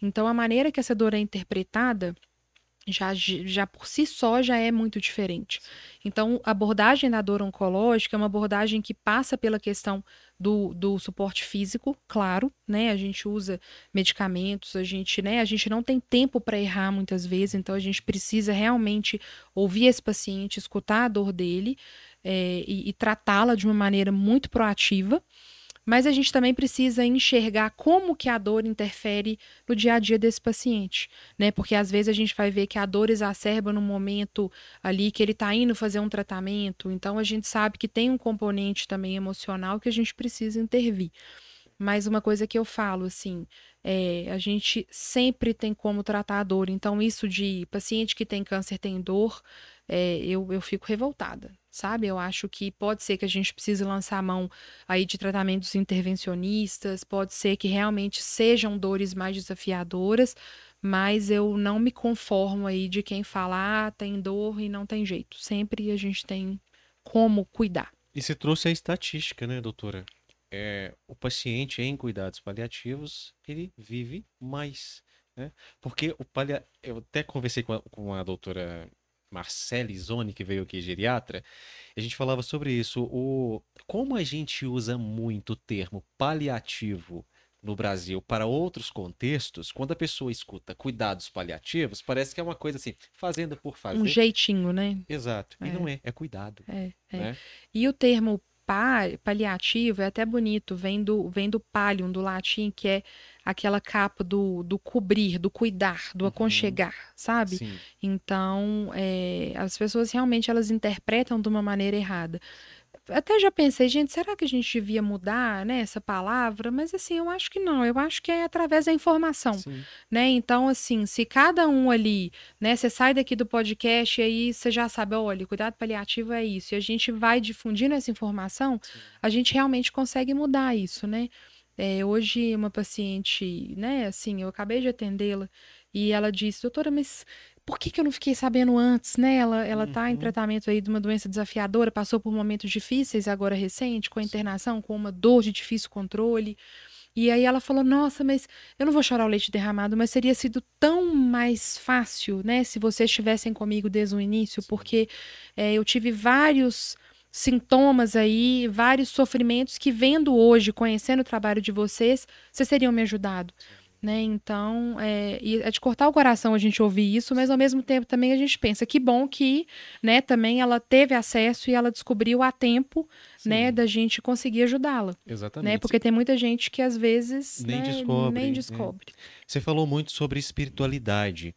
Então, a maneira que essa dor é interpretada já, já por si só já é muito diferente. Então, a abordagem da dor oncológica é uma abordagem que passa pela questão do, do suporte físico, claro, né? A gente usa medicamentos, a gente, né? A gente não tem tempo para errar muitas vezes, então a gente precisa realmente ouvir esse paciente, escutar a dor dele é, e, e tratá-la de uma maneira muito proativa. Mas a gente também precisa enxergar como que a dor interfere no dia a dia desse paciente, né? Porque às vezes a gente vai ver que a dor exacerba no momento ali que ele está indo fazer um tratamento, então a gente sabe que tem um componente também emocional que a gente precisa intervir. Mas uma coisa que eu falo, assim, é, a gente sempre tem como tratar a dor. Então, isso de paciente que tem câncer tem dor, é, eu, eu fico revoltada sabe? Eu acho que pode ser que a gente precise lançar a mão aí de tratamentos intervencionistas, pode ser que realmente sejam dores mais desafiadoras, mas eu não me conformo aí de quem fala, ah, tem dor e não tem jeito. Sempre a gente tem como cuidar. E você trouxe a estatística, né, doutora? É, o paciente em cuidados paliativos, ele vive mais, né? Porque o palia... Eu até conversei com a, com a doutora Marcele Zoni, que veio aqui, geriatra, a gente falava sobre isso. O, como a gente usa muito o termo paliativo no Brasil para outros contextos, quando a pessoa escuta cuidados paliativos, parece que é uma coisa assim, fazendo por fazer. Um jeitinho, né? Exato. E é. não é, é cuidado. É, é. Né? E o termo paliativo é até bonito, vem do, vem do pallium, do latim, que é aquela capa do, do cobrir, do cuidar, do uhum. aconchegar, sabe? Sim. Então, é, as pessoas realmente elas interpretam de uma maneira errada até já pensei, gente, será que a gente devia mudar, né, essa palavra? Mas assim, eu acho que não. Eu acho que é através da informação, Sim. né? Então, assim, se cada um ali, né, você sai daqui do podcast e aí você já sabe, olha, cuidado paliativo é isso. E a gente vai difundindo essa informação, Sim. a gente realmente consegue mudar isso, né? É, hoje uma paciente, né, assim, eu acabei de atendê-la e ela disse, doutora, mas por que, que eu não fiquei sabendo antes, né? Ela, ela uhum. tá em uhum. tratamento aí de uma doença desafiadora, passou por momentos difíceis agora recente, com a internação, com uma dor de difícil controle. E aí ela falou: Nossa, mas eu não vou chorar o leite derramado, mas teria sido tão mais fácil, né, se vocês estivessem comigo desde o início, porque é, eu tive vários sintomas aí, vários sofrimentos que vendo hoje, conhecendo o trabalho de vocês, vocês teriam me ajudado. Né? Então, é, é de cortar o coração a gente ouvir isso, mas ao mesmo tempo também a gente pensa que bom que, né, também ela teve acesso e ela descobriu a tempo, Sim. né, da gente conseguir ajudá-la. Né? Exatamente. Né? Porque tem muita gente que às vezes nem né, descobre. Nem descobre. É. Você falou muito sobre espiritualidade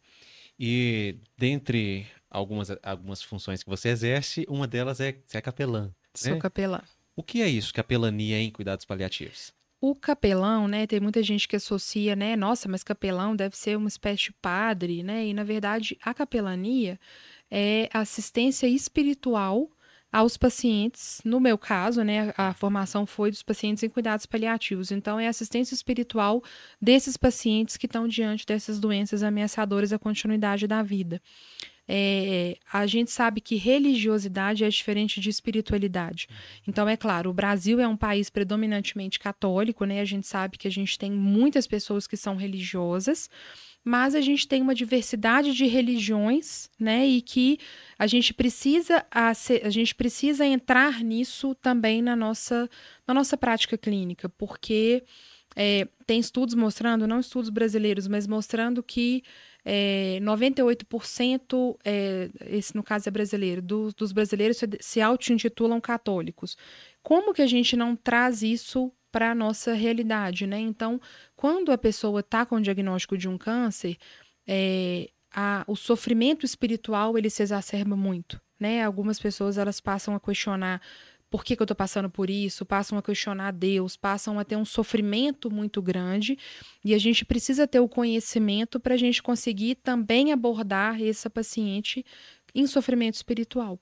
e dentre algumas, algumas funções que você exerce, uma delas é ser capelã. Sou né? capelã. O que é isso, capelania em cuidados paliativos? O capelão, né, tem muita gente que associa, né, nossa, mas capelão deve ser uma espécie de padre, né, e na verdade a capelania é assistência espiritual aos pacientes. No meu caso, né, a formação foi dos pacientes em cuidados paliativos. Então, é assistência espiritual desses pacientes que estão diante dessas doenças ameaçadoras à continuidade da vida. É, a gente sabe que religiosidade é diferente de espiritualidade. Então, é claro, o Brasil é um país predominantemente católico, né? A gente sabe que a gente tem muitas pessoas que são religiosas, mas a gente tem uma diversidade de religiões, né? E que a gente precisa a, a gente precisa entrar nisso também na nossa, na nossa prática clínica, porque é, tem estudos mostrando, não estudos brasileiros, mas mostrando que é, 98%, é, esse no caso é brasileiro, do, dos brasileiros se, se auto-intitulam católicos. Como que a gente não traz isso para a nossa realidade, né? Então, quando a pessoa está com o diagnóstico de um câncer, é, a, o sofrimento espiritual ele se exacerba muito, né? Algumas pessoas elas passam a questionar por que, que eu estou passando por isso, passam a questionar Deus, passam a ter um sofrimento muito grande e a gente precisa ter o conhecimento para a gente conseguir também abordar essa paciente em sofrimento espiritual.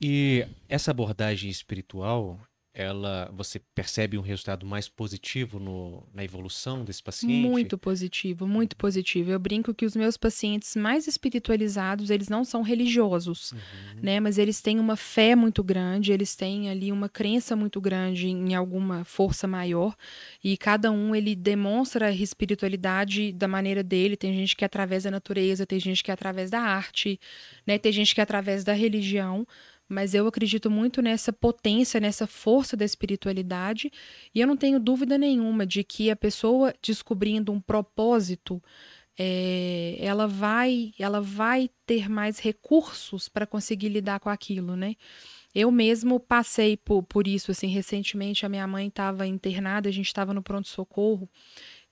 E essa abordagem espiritual, ela você percebe um resultado mais positivo no, na evolução desse paciente? Muito positivo, muito positivo. Eu brinco que os meus pacientes mais espiritualizados, eles não são religiosos, uhum. né? Mas eles têm uma fé muito grande, eles têm ali uma crença muito grande em alguma força maior, e cada um ele demonstra a espiritualidade da maneira dele. Tem gente que é através da natureza, tem gente que é através da arte, né? Tem gente que é através da religião mas eu acredito muito nessa potência, nessa força da espiritualidade, e eu não tenho dúvida nenhuma de que a pessoa descobrindo um propósito, é, ela vai, ela vai ter mais recursos para conseguir lidar com aquilo, né? Eu mesmo passei por, por isso, assim, recentemente a minha mãe estava internada, a gente estava no pronto-socorro,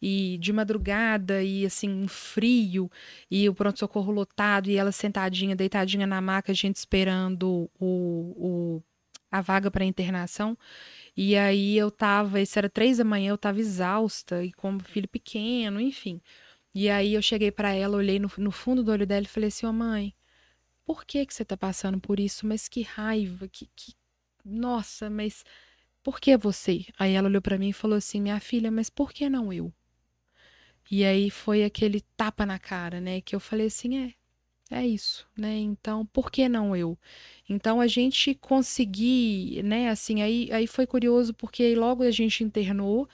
e de madrugada e assim um frio e o pronto socorro lotado e ela sentadinha deitadinha na maca a gente esperando o, o a vaga para internação e aí eu tava isso era três da manhã eu tava exausta e com filho pequeno enfim e aí eu cheguei para ela olhei no, no, fundo do olho dela e falei assim ô oh, mãe por que que você tá passando por isso mas que raiva que, que... nossa mas por que você? Aí ela olhou para mim e falou assim: Minha filha, mas por que não eu? E aí foi aquele tapa na cara, né? Que eu falei assim: é, é isso, né? Então, por que não eu? Então a gente conseguir, né? Assim, aí, aí foi curioso porque logo a gente internou.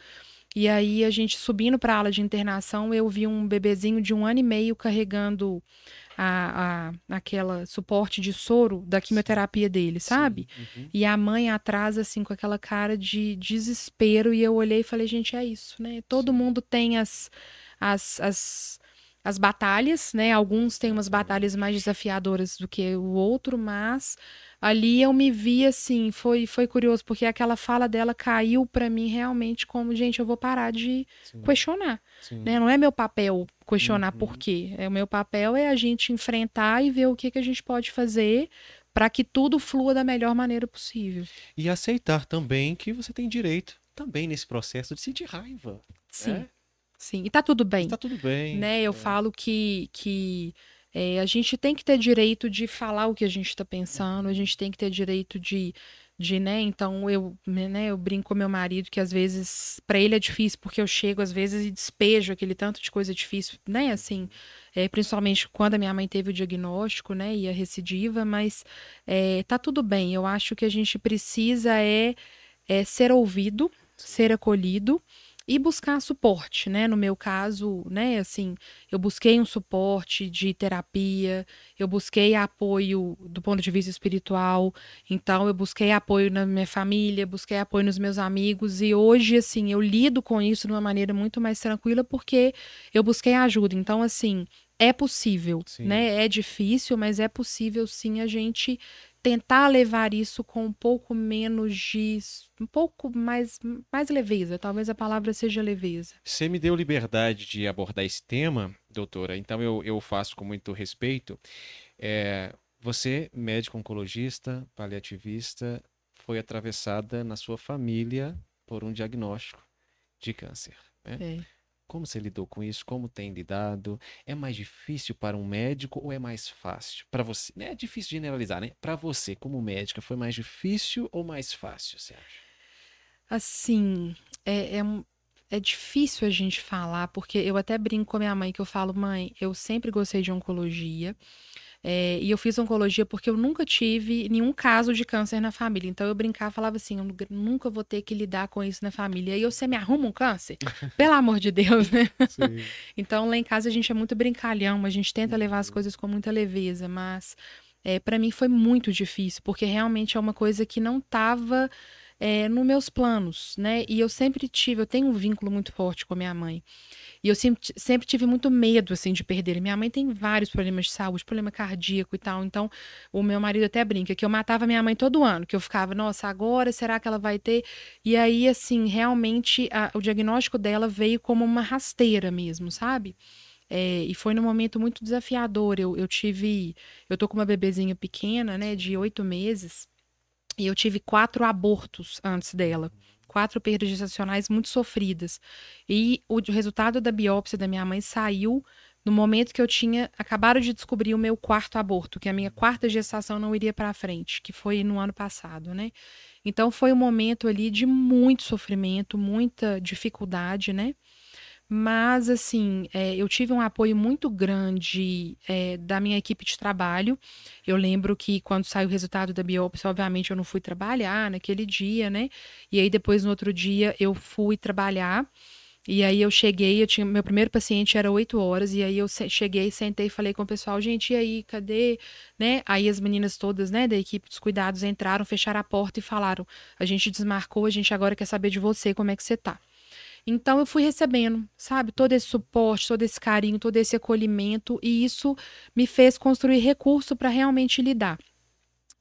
E aí a gente subindo para a ala de internação, eu vi um bebezinho de um ano e meio carregando a, a, aquela suporte de soro da quimioterapia dele, sabe? Uhum. E a mãe atrás, assim, com aquela cara de desespero. E eu olhei e falei, gente, é isso, né? Todo Sim. mundo tem as, as, as, as batalhas, né? Alguns têm umas batalhas mais desafiadoras do que o outro, mas ali eu me vi assim, foi, foi curioso, porque aquela fala dela caiu para mim realmente como, gente, eu vou parar de Sim. questionar. Né? Não é meu papel questionar uhum. por quê. É, o meu papel é a gente enfrentar e ver o que, que a gente pode fazer para que tudo flua da melhor maneira possível. E aceitar também que você tem direito também nesse processo de sentir raiva. Sim. Né? Sim, e tá tudo bem. Tá tudo bem. Né? Eu é. falo que, que é, a gente tem que ter direito de falar o que a gente está pensando, a gente tem que ter direito de, de né? Então eu, né, eu brinco com meu marido que às vezes para ele é difícil porque eu chego às vezes e despejo aquele tanto de coisa difícil, né? Assim, é, principalmente quando a minha mãe teve o diagnóstico, né? E a recidiva, mas é, tá tudo bem. Eu acho que a gente precisa é, é ser ouvido, ser acolhido e buscar suporte, né? No meu caso, né, assim, eu busquei um suporte de terapia, eu busquei apoio do ponto de vista espiritual, então eu busquei apoio na minha família, busquei apoio nos meus amigos e hoje, assim, eu lido com isso de uma maneira muito mais tranquila porque eu busquei ajuda. Então, assim, é possível, sim. né? É difícil, mas é possível sim a gente tentar levar isso com um pouco menos de. um pouco mais, mais leveza. Talvez a palavra seja leveza. Você me deu liberdade de abordar esse tema, doutora, então eu, eu faço com muito respeito. É, você, médico oncologista, paliativista, foi atravessada na sua família por um diagnóstico de câncer. Né? É. Como você lidou com isso? Como tem lidado? É mais difícil para um médico ou é mais fácil? Para você, né? é difícil generalizar, né? Para você, como médica, foi mais difícil ou mais fácil, você acha? Assim, é, é, é difícil a gente falar, porque eu até brinco com a minha mãe que eu falo, mãe, eu sempre gostei de oncologia. É, e eu fiz oncologia porque eu nunca tive nenhum caso de câncer na família. Então eu brincava, falava assim, eu nunca vou ter que lidar com isso na família. E eu, você me arruma um câncer? Pelo amor de Deus, né? então lá em casa a gente é muito brincalhão, a gente tenta levar as uhum. coisas com muita leveza, mas é, para mim foi muito difícil, porque realmente é uma coisa que não estava é, nos meus planos, né? E eu sempre tive, eu tenho um vínculo muito forte com a minha mãe. E eu sempre, sempre tive muito medo, assim, de perder. Minha mãe tem vários problemas de saúde, problema cardíaco e tal. Então, o meu marido até brinca que eu matava minha mãe todo ano, que eu ficava, nossa, agora será que ela vai ter? E aí, assim, realmente, a, o diagnóstico dela veio como uma rasteira mesmo, sabe? É, e foi num momento muito desafiador. Eu, eu tive. Eu tô com uma bebezinha pequena, né, de oito meses, e eu tive quatro abortos antes dela quatro perdas gestacionais muito sofridas. E o resultado da biópsia da minha mãe saiu no momento que eu tinha acabado de descobrir o meu quarto aborto, que a minha quarta gestação não iria para frente, que foi no ano passado, né? Então foi um momento ali de muito sofrimento, muita dificuldade, né? Mas, assim, é, eu tive um apoio muito grande é, da minha equipe de trabalho. Eu lembro que quando saiu o resultado da biópsia, obviamente eu não fui trabalhar naquele dia, né? E aí depois, no outro dia, eu fui trabalhar. E aí eu cheguei, eu tinha meu primeiro paciente era 8 horas e aí eu cheguei, sentei e falei com o pessoal, gente, e aí, cadê, né? Aí as meninas todas, né, da equipe dos cuidados entraram, fecharam a porta e falaram: "A gente desmarcou, a gente agora quer saber de você, como é que você tá?" Então eu fui recebendo, sabe, todo esse suporte, todo esse carinho, todo esse acolhimento, e isso me fez construir recurso para realmente lidar.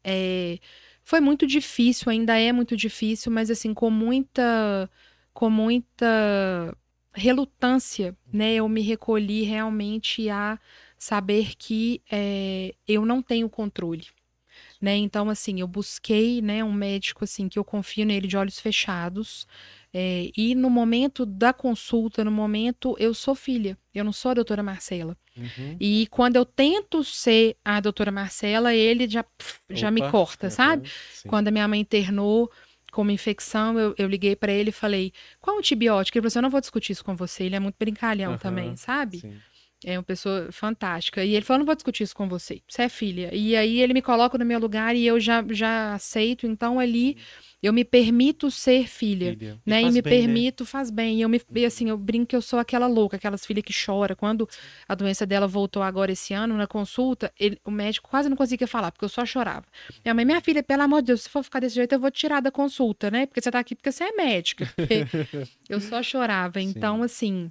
É, foi muito difícil, ainda é muito difícil, mas assim, com muita, com muita relutância, né, eu me recolhi realmente a saber que é, eu não tenho controle. Né? Então, assim, eu busquei né, um médico assim que eu confio nele de olhos fechados, é, e no momento da consulta, no momento, eu sou filha, eu não sou a doutora Marcela. Uhum. E quando eu tento ser a doutora Marcela, ele já, já me corta, sabe? Quando a minha mãe internou com uma infecção, eu, eu liguei para ele e falei: qual antibiótico? Ele falou assim: eu não vou discutir isso com você, ele é muito brincalhão uhum. também, sabe? Sim. É uma pessoa fantástica. E ele falou: não vou discutir isso com você, você é filha. E aí ele me coloca no meu lugar e eu já, já aceito. Então ali. Eu me permito ser filha, filha. né? E, e me bem, né? permito, né? faz bem. E eu me, e assim, eu brinco que eu sou aquela louca, aquelas filhas que chora. Quando a doença dela voltou agora esse ano na consulta, ele, o médico quase não conseguia falar, porque eu só chorava. Minha mãe, minha filha, pelo amor de Deus, se for ficar desse jeito, eu vou tirar da consulta, né? Porque você tá aqui porque você é médica. eu só chorava. Então, assim,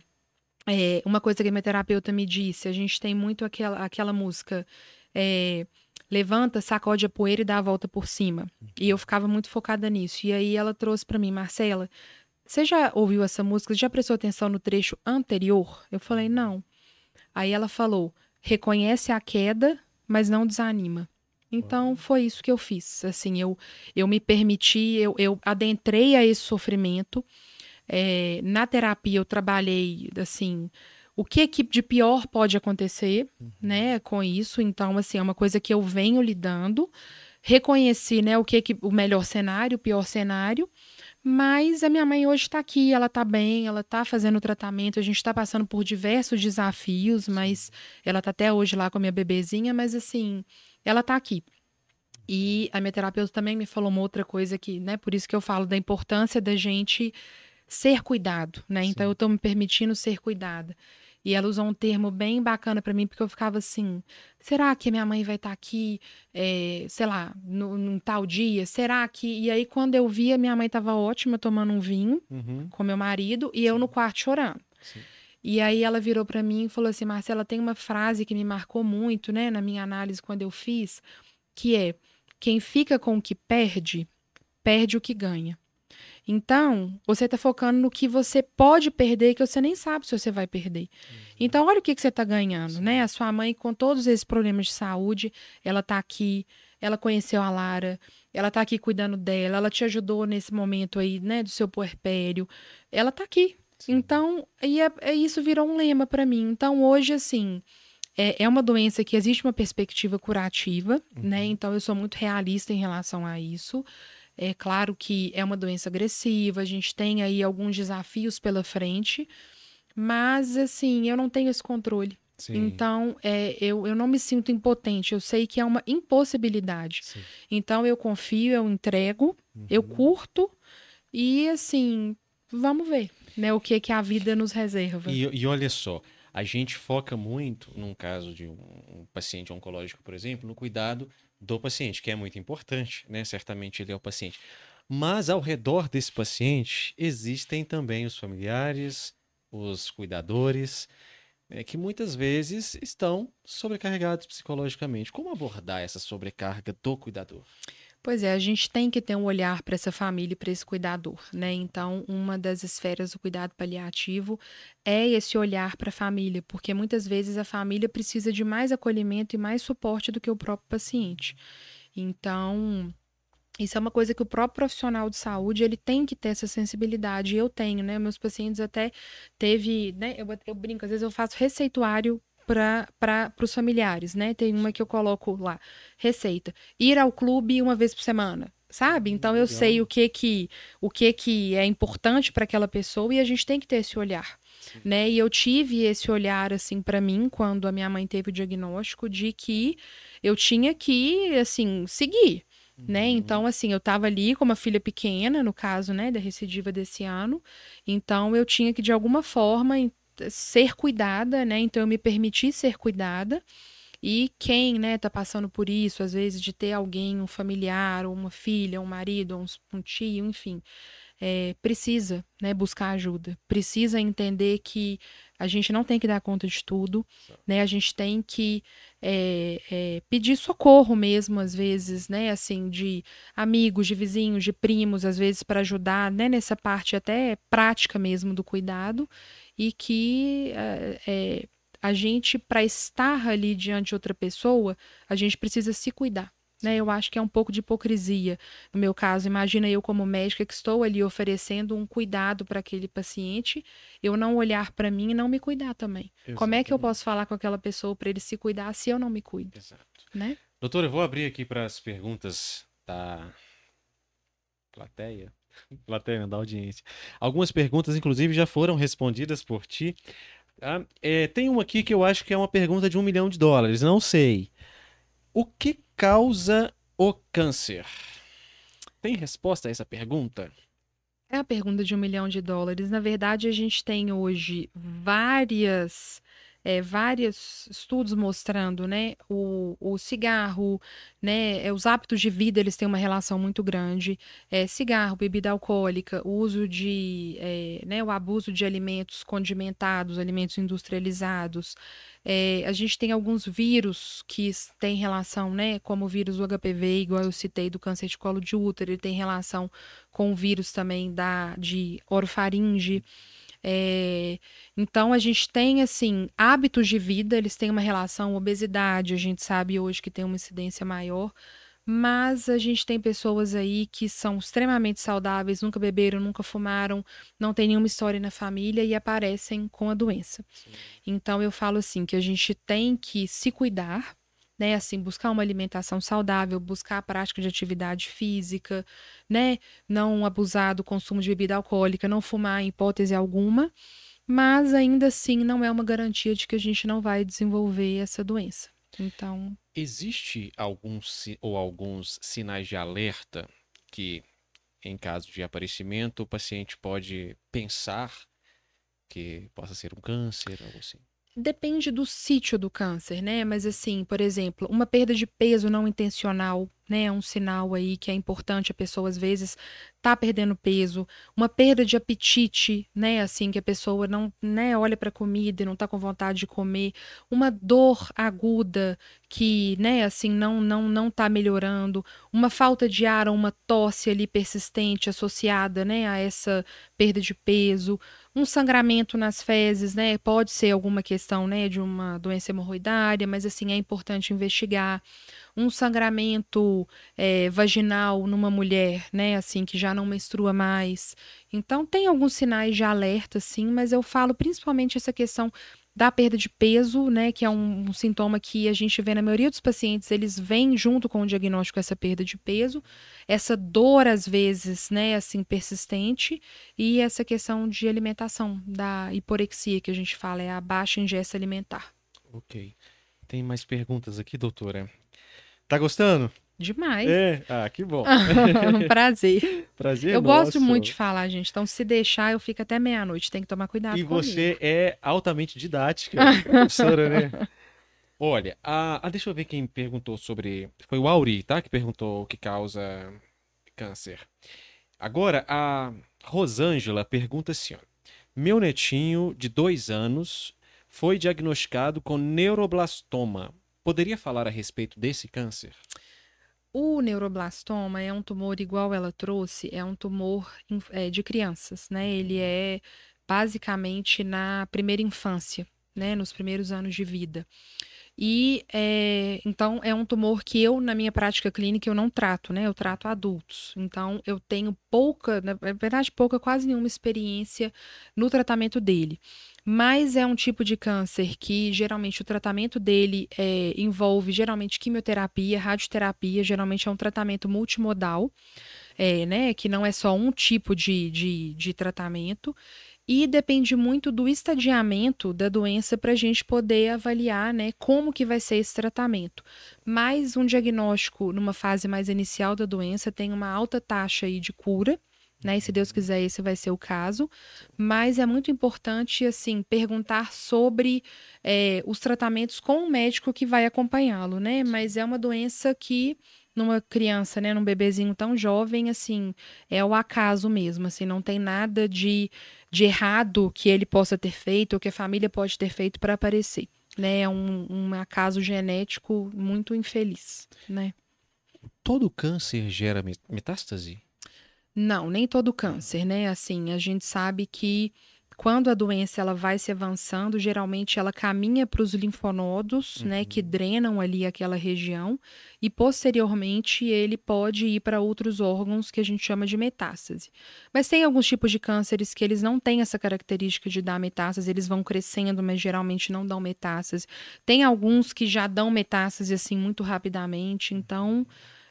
É, uma coisa que a minha terapeuta me disse, a gente tem muito aquela, aquela música. É, levanta, sacode a poeira e dá a volta por cima. E eu ficava muito focada nisso. E aí ela trouxe para mim, Marcela, você já ouviu essa música? Já prestou atenção no trecho anterior? Eu falei, não. Aí ela falou: reconhece a queda, mas não desanima. Então foi isso que eu fiz. Assim, eu, eu me permiti, eu, eu adentrei a esse sofrimento. É, na terapia eu trabalhei assim o que, que de pior pode acontecer, uhum. né, com isso. Então, assim, é uma coisa que eu venho lidando. Reconheci, né, o que, que o melhor cenário, o pior cenário. Mas a minha mãe hoje está aqui, ela está bem, ela está fazendo tratamento, a gente está passando por diversos desafios, mas ela está até hoje lá com a minha bebezinha, mas assim, ela está aqui. E a minha terapeuta também me falou uma outra coisa que, né, por isso que eu falo da importância da gente ser cuidado, né? Sim. Então eu estou me permitindo ser cuidada. E ela usou um termo bem bacana para mim, porque eu ficava assim: será que minha mãe vai estar tá aqui, é, sei lá, no, num tal dia? Será que. E aí, quando eu via, minha mãe estava ótima tomando um vinho uhum. com meu marido e eu no quarto chorando. Sim. E aí ela virou para mim e falou assim: Marcela, tem uma frase que me marcou muito, né, na minha análise quando eu fiz, que é: quem fica com o que perde, perde o que ganha. Então, você está focando no que você pode perder que você nem sabe se você vai perder. Uhum. Então, olha o que, que você está ganhando, né? A sua mãe, com todos esses problemas de saúde, ela está aqui, ela conheceu a Lara, ela está aqui cuidando dela, ela te ajudou nesse momento aí, né, do seu puerpério. Ela está aqui. Sim. Então, e é, é, isso virou um lema para mim. Então, hoje, assim, é, é uma doença que existe uma perspectiva curativa, né? uhum. né? Então, eu sou muito realista em relação a isso. É claro que é uma doença agressiva, a gente tem aí alguns desafios pela frente, mas assim, eu não tenho esse controle. Sim. Então, é, eu, eu não me sinto impotente, eu sei que é uma impossibilidade. Sim. Então, eu confio, eu entrego, uhum. eu curto e assim, vamos ver né, o que, que a vida nos reserva. E, e olha só, a gente foca muito, num caso de um, um paciente oncológico, por exemplo, no cuidado do paciente, que é muito importante, né? Certamente ele é o paciente. Mas ao redor desse paciente existem também os familiares, os cuidadores, né, que muitas vezes estão sobrecarregados psicologicamente. Como abordar essa sobrecarga do cuidador? Pois é, a gente tem que ter um olhar para essa família e para esse cuidador, né? Então, uma das esferas do cuidado paliativo é esse olhar para a família, porque muitas vezes a família precisa de mais acolhimento e mais suporte do que o próprio paciente. Então, isso é uma coisa que o próprio profissional de saúde ele tem que ter essa sensibilidade. Eu tenho, né? Meus pacientes até teve, né? Eu, eu brinco, às vezes eu faço receituário para os familiares, né? Tem uma que eu coloco lá, receita. Ir ao clube uma vez por semana, sabe? Então eu sei o que que o que que é importante para aquela pessoa e a gente tem que ter esse olhar, Sim. né? E eu tive esse olhar assim para mim quando a minha mãe teve o diagnóstico de que eu tinha que assim seguir, né? Uhum. Então, assim, eu estava ali com uma filha pequena, no caso, né, da recidiva desse ano. Então, eu tinha que, de alguma forma, ser cuidada, né? Então eu me permiti ser cuidada. E quem, né, tá passando por isso, às vezes de ter alguém, um familiar, ou uma filha, um marido, um, um tio, enfim, é, precisa, né, buscar ajuda. Precisa entender que a gente não tem que dar conta de tudo, né? A gente tem que é, é, pedir socorro mesmo, às vezes, né? Assim, de amigos, de vizinhos, de primos, às vezes, para ajudar, né? Nessa parte até prática mesmo do cuidado e que é, a gente, para estar ali diante de outra pessoa, a gente precisa se cuidar. Né? Eu acho que é um pouco de hipocrisia. No meu caso, imagina eu como médica que estou ali oferecendo um cuidado para aquele paciente, eu não olhar para mim e não me cuidar também. Exatamente. Como é que eu posso falar com aquela pessoa para ele se cuidar se eu não me cuido? Exato. Né? Doutora, eu vou abrir aqui para as perguntas da plateia. Plateia, da audiência. Algumas perguntas, inclusive, já foram respondidas por ti. Tá? É, tem uma aqui que eu acho que é uma pergunta de um milhão de dólares. Não sei. O que causa o câncer? Tem resposta a essa pergunta? É a pergunta de um milhão de dólares. Na verdade, a gente tem hoje várias é, vários estudos mostrando, né, o, o cigarro, né, é, os hábitos de vida, eles têm uma relação muito grande, é, cigarro, bebida alcoólica, o uso de, é, né, o abuso de alimentos condimentados, alimentos industrializados, é, a gente tem alguns vírus que têm relação, né, como o vírus do HPV, igual eu citei, do câncer de colo de útero, ele tem relação com o vírus também da, de orofaringe, é, então a gente tem assim hábitos de vida, eles têm uma relação obesidade, a gente sabe hoje que tem uma incidência maior, mas a gente tem pessoas aí que são extremamente saudáveis, nunca beberam, nunca fumaram, não tem nenhuma história na família e aparecem com a doença. Sim. Então eu falo assim que a gente tem que se cuidar, né? Assim, buscar uma alimentação saudável, buscar a prática de atividade física, né? Não abusar do consumo de bebida alcoólica, não fumar em hipótese alguma, mas ainda assim não é uma garantia de que a gente não vai desenvolver essa doença. Então, existe alguns ou alguns sinais de alerta que em caso de aparecimento o paciente pode pensar que possa ser um câncer, algo assim? Depende do sítio do câncer, né? Mas assim, por exemplo, uma perda de peso não intencional, né? É um sinal aí que é importante a pessoa às vezes tá perdendo peso, uma perda de apetite, né? Assim que a pessoa não, né, olha para a comida e não tá com vontade de comer, uma dor aguda que, né, assim não não não tá melhorando, uma falta de ar uma tosse ali persistente associada, né, a essa perda de peso, um sangramento nas fezes, né? Pode ser alguma questão, né, de uma doença hemorroidária, mas assim é importante investigar um sangramento é, vaginal numa mulher, né, assim, que já não menstrua mais. Então, tem alguns sinais de alerta, sim, mas eu falo principalmente essa questão da perda de peso, né, que é um, um, sintoma que a gente vê na maioria dos pacientes, eles vêm junto com o diagnóstico essa perda de peso, essa dor às vezes, né, assim persistente, e essa questão de alimentação, da hiporexia que a gente fala, é a baixa ingesta alimentar. OK. Tem mais perguntas aqui, doutora? Tá gostando? Demais. É, ah, que bom. Prazer. Prazer. Eu nosso. gosto muito de falar, gente. Então, se deixar, eu fico até meia-noite. Tem que tomar cuidado. E você é altamente didática, professora, né? Olha, a, a, deixa eu ver quem perguntou sobre. Foi o Auri, tá? Que perguntou o que causa câncer. Agora, a Rosângela pergunta assim: ó, Meu netinho de dois anos foi diagnosticado com neuroblastoma Poderia falar a respeito desse câncer? O neuroblastoma é um tumor igual ela trouxe, é um tumor é, de crianças, né? Ele é basicamente na primeira infância, né? Nos primeiros anos de vida. E é, então é um tumor que eu, na minha prática clínica, eu não trato, né? Eu trato adultos. Então eu tenho pouca, na verdade, pouca, quase nenhuma experiência no tratamento dele mas é um tipo de câncer que geralmente o tratamento dele é, envolve geralmente quimioterapia, radioterapia, geralmente é um tratamento multimodal, é, né, que não é só um tipo de, de, de tratamento. E depende muito do estadiamento da doença para a gente poder avaliar né, como que vai ser esse tratamento. Mas um diagnóstico numa fase mais inicial da doença tem uma alta taxa aí de cura, né? E se Deus quiser, esse vai ser o caso. Mas é muito importante, assim, perguntar sobre é, os tratamentos com o médico que vai acompanhá-lo, né? Mas é uma doença que numa criança, né, num bebezinho tão jovem, assim, é o acaso mesmo, assim, não tem nada de, de errado que ele possa ter feito ou que a família pode ter feito para aparecer, né? É um, um acaso genético muito infeliz, né? Todo câncer gera metástase? Não, nem todo câncer, né? Assim, a gente sabe que quando a doença ela vai se avançando, geralmente ela caminha para os linfonodos, uhum. né, que uhum. drenam ali aquela região, e posteriormente ele pode ir para outros órgãos que a gente chama de metástase. Mas tem alguns tipos de cânceres que eles não têm essa característica de dar metástase, eles vão crescendo, mas geralmente não dão metástase. Tem alguns que já dão metástase assim muito rapidamente, então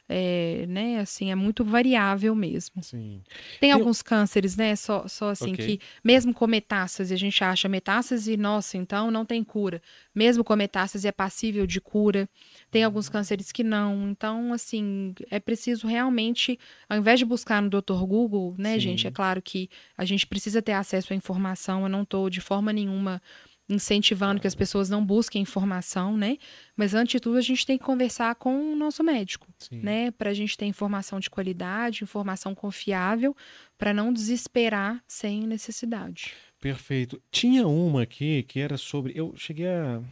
é, né, assim, é muito variável mesmo. Sim. Tem Eu... alguns cânceres, né, só, só assim, okay. que mesmo com metástase, a gente acha metástase, nossa, então não tem cura. Mesmo com metástase é passível de cura. Tem uhum. alguns cânceres que não. Então, assim, é preciso realmente, ao invés de buscar no Dr. Google, né, Sim. gente, é claro que a gente precisa ter acesso à informação, eu não estou de forma nenhuma incentivando que as pessoas não busquem informação, né? Mas antes de tudo, a gente tem que conversar com o nosso médico, Sim. né? Para a gente ter informação de qualidade, informação confiável, para não desesperar sem necessidade. Perfeito. Tinha uma aqui que era sobre. Eu cheguei a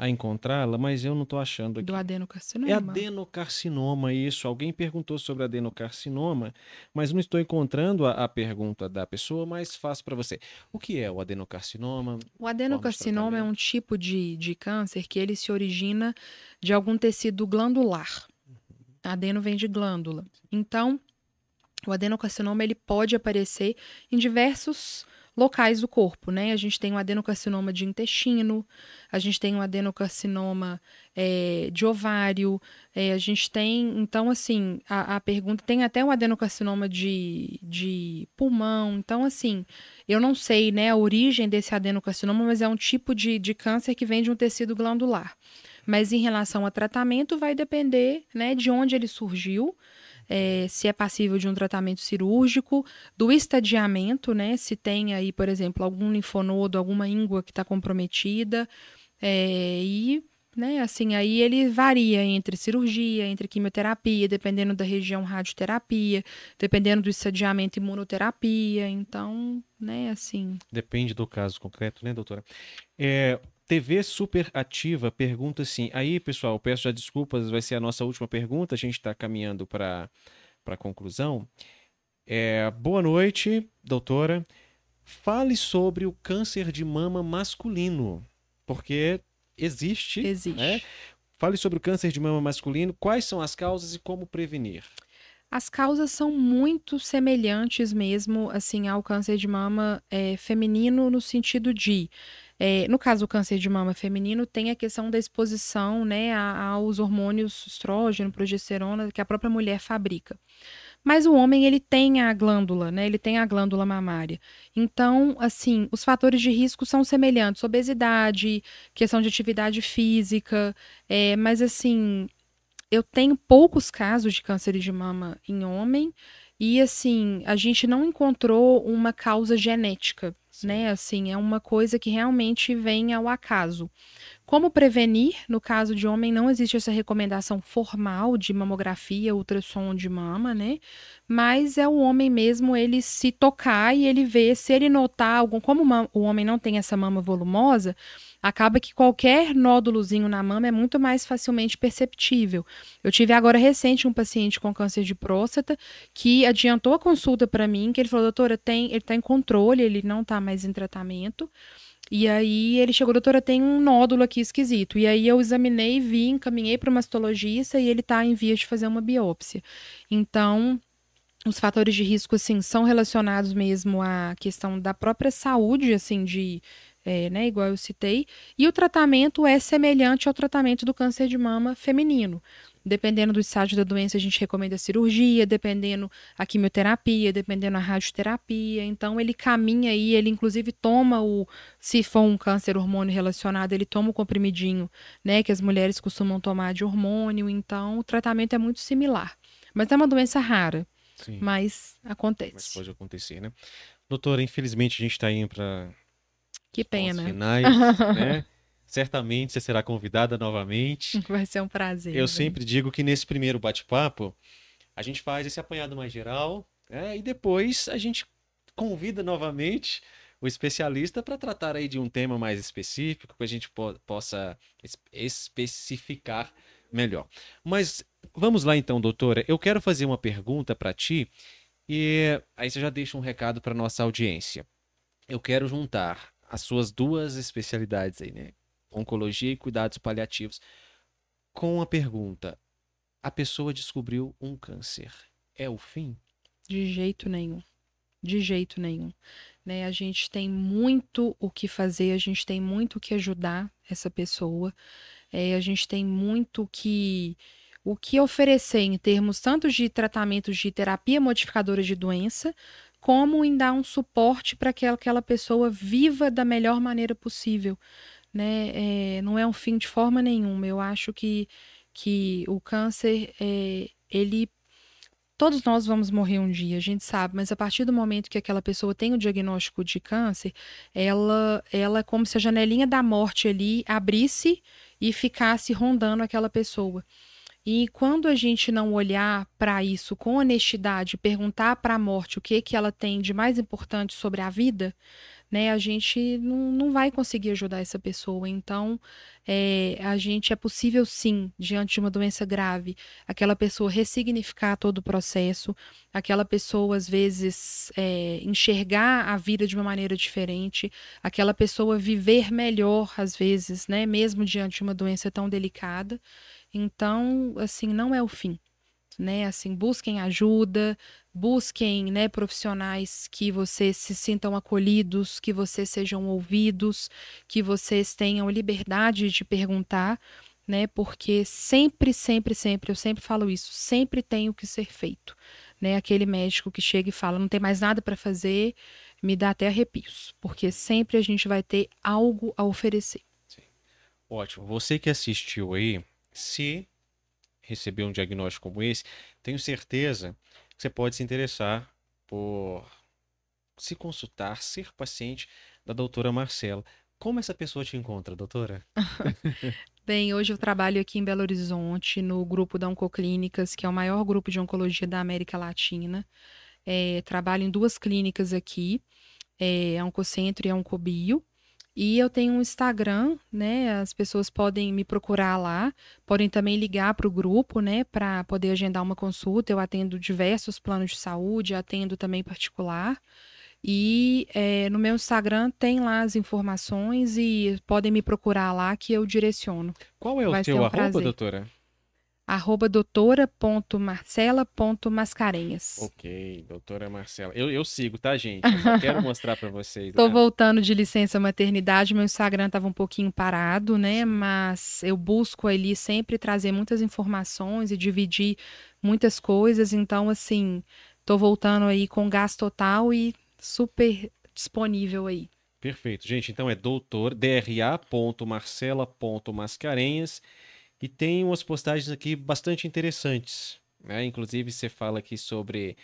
a encontrá-la, mas eu não estou achando aqui. Do adenocarcinoma. É adenocarcinoma, isso. Alguém perguntou sobre adenocarcinoma, mas não estou encontrando a, a pergunta da pessoa, mas faço para você. O que é o adenocarcinoma? O adenocarcinoma é um tipo de, de câncer que ele se origina de algum tecido glandular. Adeno vem de glândula. Então, o adenocarcinoma ele pode aparecer em diversos locais do corpo, né? A gente tem um adenocarcinoma de intestino, a gente tem um adenocarcinoma é, de ovário, é, a gente tem, então, assim, a, a, pergunta tem até um adenocarcinoma de, de pulmão, então, assim, eu não sei, né, a origem desse adenocarcinoma, mas é um tipo de, de câncer que vem de um tecido glandular. Mas em relação a tratamento, vai depender, né, de onde ele surgiu, é, se é passível de um tratamento cirúrgico, do estadiamento, né? Se tem aí, por exemplo, algum linfonodo, alguma íngua que está comprometida, é, e né? Assim, aí ele varia entre cirurgia, entre quimioterapia, dependendo da região radioterapia, dependendo do estadiamento imunoterapia, então, né, assim. Depende do caso concreto, né, doutora? É, TV Super Ativa pergunta assim. Aí, pessoal, peço já desculpas, vai ser a nossa última pergunta. A gente está caminhando para a conclusão. É, boa noite, doutora. Fale sobre o câncer de mama masculino, porque existe. Existe. Né? Fale sobre o câncer de mama masculino, quais são as causas e como prevenir. As causas são muito semelhantes mesmo, assim, ao câncer de mama é, feminino no sentido de é, no caso do câncer de mama feminino, tem a questão da exposição né, aos hormônios estrógeno, progesterona, que a própria mulher fabrica. Mas o homem, ele tem a glândula, né? Ele tem a glândula mamária. Então, assim, os fatores de risco são semelhantes. Obesidade, questão de atividade física. É, mas, assim, eu tenho poucos casos de câncer de mama em homem. E, assim, a gente não encontrou uma causa genética né? Assim, é uma coisa que realmente vem ao acaso. Como prevenir? No caso de homem, não existe essa recomendação formal de mamografia, ultrassom de mama, né? Mas é o homem mesmo ele se tocar e ele ver se ele notar algum. Como o homem não tem essa mama volumosa, acaba que qualquer nódulozinho na mama é muito mais facilmente perceptível. Eu tive agora recente um paciente com câncer de próstata que adiantou a consulta para mim, que ele falou, doutora, tem, ele está em controle, ele não está mais em tratamento. E aí ele chegou, doutora, tem um nódulo aqui esquisito. E aí eu examinei, vi, encaminhei para o mastologista e ele está em vias de fazer uma biópsia. Então, os fatores de risco, assim, são relacionados mesmo à questão da própria saúde, assim, de é, né, igual eu citei, e o tratamento é semelhante ao tratamento do câncer de mama feminino. Dependendo do estágio da doença, a gente recomenda a cirurgia, dependendo a quimioterapia, dependendo a radioterapia. Então, ele caminha aí, ele inclusive toma o, se for um câncer hormônio relacionado, ele toma o comprimidinho, né, que as mulheres costumam tomar de hormônio. Então, o tratamento é muito similar. Mas é uma doença rara. Sim. Mas acontece. Mas pode acontecer, né? Doutora, infelizmente a gente está indo para que pena. Finais, né? Certamente você será convidada novamente. Vai ser um prazer. Eu sempre digo que nesse primeiro bate-papo a gente faz esse apanhado mais geral né? e depois a gente convida novamente o especialista para tratar aí de um tema mais específico que a gente po possa especificar melhor. Mas vamos lá então, doutora. Eu quero fazer uma pergunta para ti e aí você já deixa um recado para nossa audiência. Eu quero juntar as suas duas especialidades aí, né? Oncologia e cuidados paliativos. Com a pergunta: a pessoa descobriu um câncer. É o fim? De jeito nenhum. De jeito nenhum. Né? A gente tem muito o que fazer, a gente tem muito o que ajudar essa pessoa, é, a gente tem muito que o que oferecer em termos tanto de tratamentos de terapia modificadora de doença, como em dar um suporte para que aquela pessoa viva da melhor maneira possível. Né? É, não é um fim de forma nenhuma. Eu acho que, que o câncer, é, ele todos nós vamos morrer um dia, a gente sabe, mas a partir do momento que aquela pessoa tem o diagnóstico de câncer, ela, ela é como se a janelinha da morte ali abrisse e ficasse rondando aquela pessoa. E quando a gente não olhar para isso com honestidade, perguntar para a morte o que que ela tem de mais importante sobre a vida, né, a gente não, não vai conseguir ajudar essa pessoa. Então, é, a gente é possível sim, diante de uma doença grave, aquela pessoa ressignificar todo o processo, aquela pessoa, às vezes, é, enxergar a vida de uma maneira diferente, aquela pessoa viver melhor, às vezes, né, mesmo diante de uma doença tão delicada. Então, assim, não é o fim. Né, assim, busquem ajuda, busquem, né, profissionais que vocês se sintam acolhidos, que vocês sejam ouvidos, que vocês tenham liberdade de perguntar, né, porque sempre, sempre, sempre, eu sempre falo isso, sempre tem o que ser feito, né, aquele médico que chega e fala, não tem mais nada para fazer, me dá até arrepios, porque sempre a gente vai ter algo a oferecer. Sim. Ótimo. Você que assistiu aí, se receber um diagnóstico como esse, tenho certeza que você pode se interessar por se consultar, ser paciente da doutora Marcela. Como essa pessoa te encontra, doutora? Bem, hoje eu trabalho aqui em Belo Horizonte, no grupo da Oncoclínicas, que é o maior grupo de oncologia da América Latina. É, trabalho em duas clínicas aqui, é, a Oncocentro e a Oncobio. E eu tenho um Instagram, né? As pessoas podem me procurar lá, podem também ligar para o grupo, né? Para poder agendar uma consulta. Eu atendo diversos planos de saúde, atendo também particular. E é, no meu Instagram tem lá as informações e podem me procurar lá que eu direciono. Qual é o Vai seu um arroba, prazer. doutora? Arroba doutora.marcela.mascarenhas. Ok, doutora Marcela. Eu, eu sigo, tá, gente? Eu quero mostrar para vocês. Tô né? voltando de licença maternidade, meu Instagram tava um pouquinho parado, né? Mas eu busco ali sempre trazer muitas informações e dividir muitas coisas. Então, assim, tô voltando aí com gás total e super disponível aí. Perfeito. Gente, então é doutor, dra.marcela.mascarenhas. E tem umas postagens aqui bastante interessantes. Né? Inclusive, você fala aqui sobre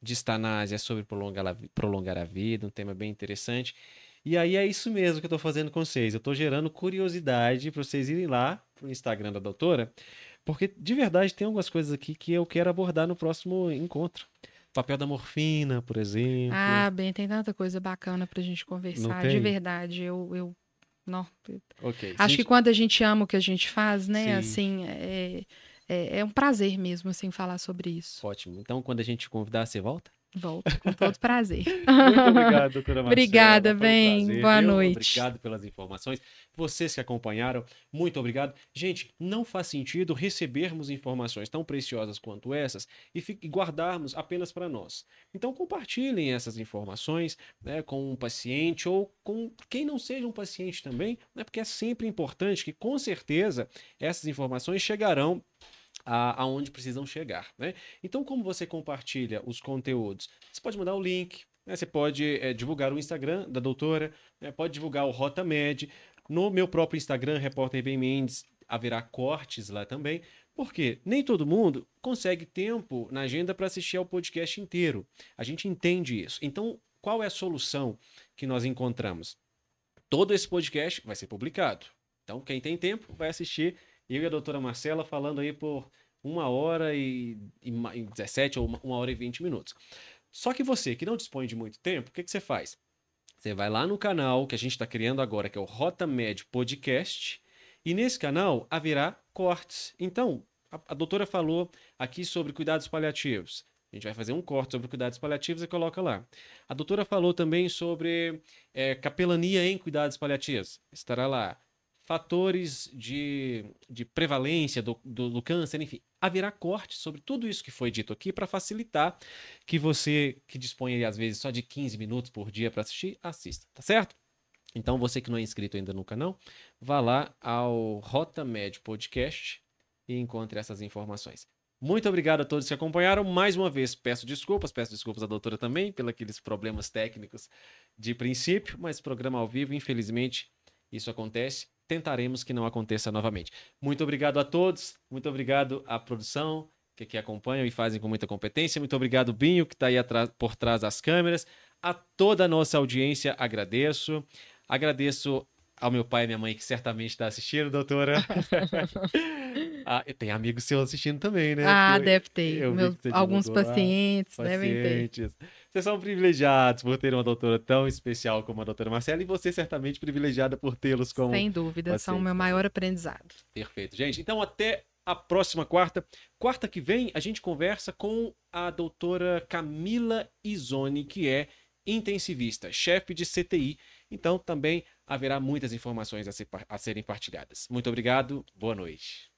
distanásia, sobre prolongar a, prolongar a vida, um tema bem interessante. E aí é isso mesmo que eu estou fazendo com vocês. Eu estou gerando curiosidade para vocês irem lá para o Instagram da doutora, porque de verdade tem algumas coisas aqui que eu quero abordar no próximo encontro. O papel da morfina, por exemplo. Ah, bem, tem tanta coisa bacana para a gente conversar. De verdade, eu, eu não. Okay. Acho que quando a gente ama o que a gente faz, né? Sim. Assim, é, é, é, um prazer mesmo, assim, falar sobre isso. Ótimo. Então, quando a gente convidar, você volta? Volto, com todo prazer. Muito obrigado, doutora Marcela. Obrigada, bem. Um Boa noite. Obrigado pelas informações. Vocês que acompanharam, muito obrigado. Gente, não faz sentido recebermos informações tão preciosas quanto essas e, e guardarmos apenas para nós. Então, compartilhem essas informações né, com um paciente ou com quem não seja um paciente também, né, porque é sempre importante que, com certeza, essas informações chegarão a, aonde precisam chegar. Né? Então, como você compartilha os conteúdos? Você pode mandar o link, né? você pode é, divulgar o Instagram da doutora, né? pode divulgar o Rota Med. No meu próprio Instagram, Repórter Bem Mendes, haverá cortes lá também, porque nem todo mundo consegue tempo na agenda para assistir ao podcast inteiro. A gente entende isso. Então, qual é a solução que nós encontramos? Todo esse podcast vai ser publicado. Então, quem tem tempo vai assistir eu e a doutora Marcela falando aí por uma hora e, e, e 17 ou uma, uma, hora e 20 minutos. Só que você que não dispõe de muito tempo, o que, que você faz? Você vai lá no canal que a gente está criando agora, que é o Rota Med Podcast, e nesse canal haverá cortes. Então, a, a doutora falou aqui sobre cuidados paliativos. A gente vai fazer um corte sobre cuidados paliativos e coloca lá. A doutora falou também sobre é, capelania em cuidados paliativos. Estará lá fatores de, de prevalência do, do, do, câncer, enfim, haverá corte sobre tudo isso que foi dito aqui para facilitar que você que dispõe às vezes só de 15 minutos por dia para assistir, assista, tá certo? Então você que não é inscrito ainda no canal, vá lá ao Rota Med Podcast e encontre essas informações. Muito obrigado a todos que acompanharam. Mais uma vez, peço desculpas, peço desculpas à doutora também, pelos aqueles problemas técnicos de princípio, mas programa ao vivo, infelizmente, isso acontece tentaremos que não aconteça novamente. Muito obrigado a todos, muito obrigado à produção que aqui acompanham e fazem com muita competência. Muito obrigado, Binho, que está aí por trás das câmeras. A toda a nossa audiência, agradeço. Agradeço ao meu pai e minha mãe, que certamente está assistindo, doutora. ah, tem amigos seus assistindo também, né? Ah, eu, deve ter. Meu, alguns pacientes, ah, devem ter. Vocês são privilegiados por ter uma doutora tão especial como a doutora Marcela e você certamente privilegiada por tê-los como. Sem dúvida, são o meu maior aprendizado. Perfeito, gente. Então, até a próxima quarta. Quarta que vem, a gente conversa com a doutora Camila Izoni, que é intensivista, chefe de CTI. Então, também haverá muitas informações a, ser, a serem partilhadas. Muito obrigado, boa noite.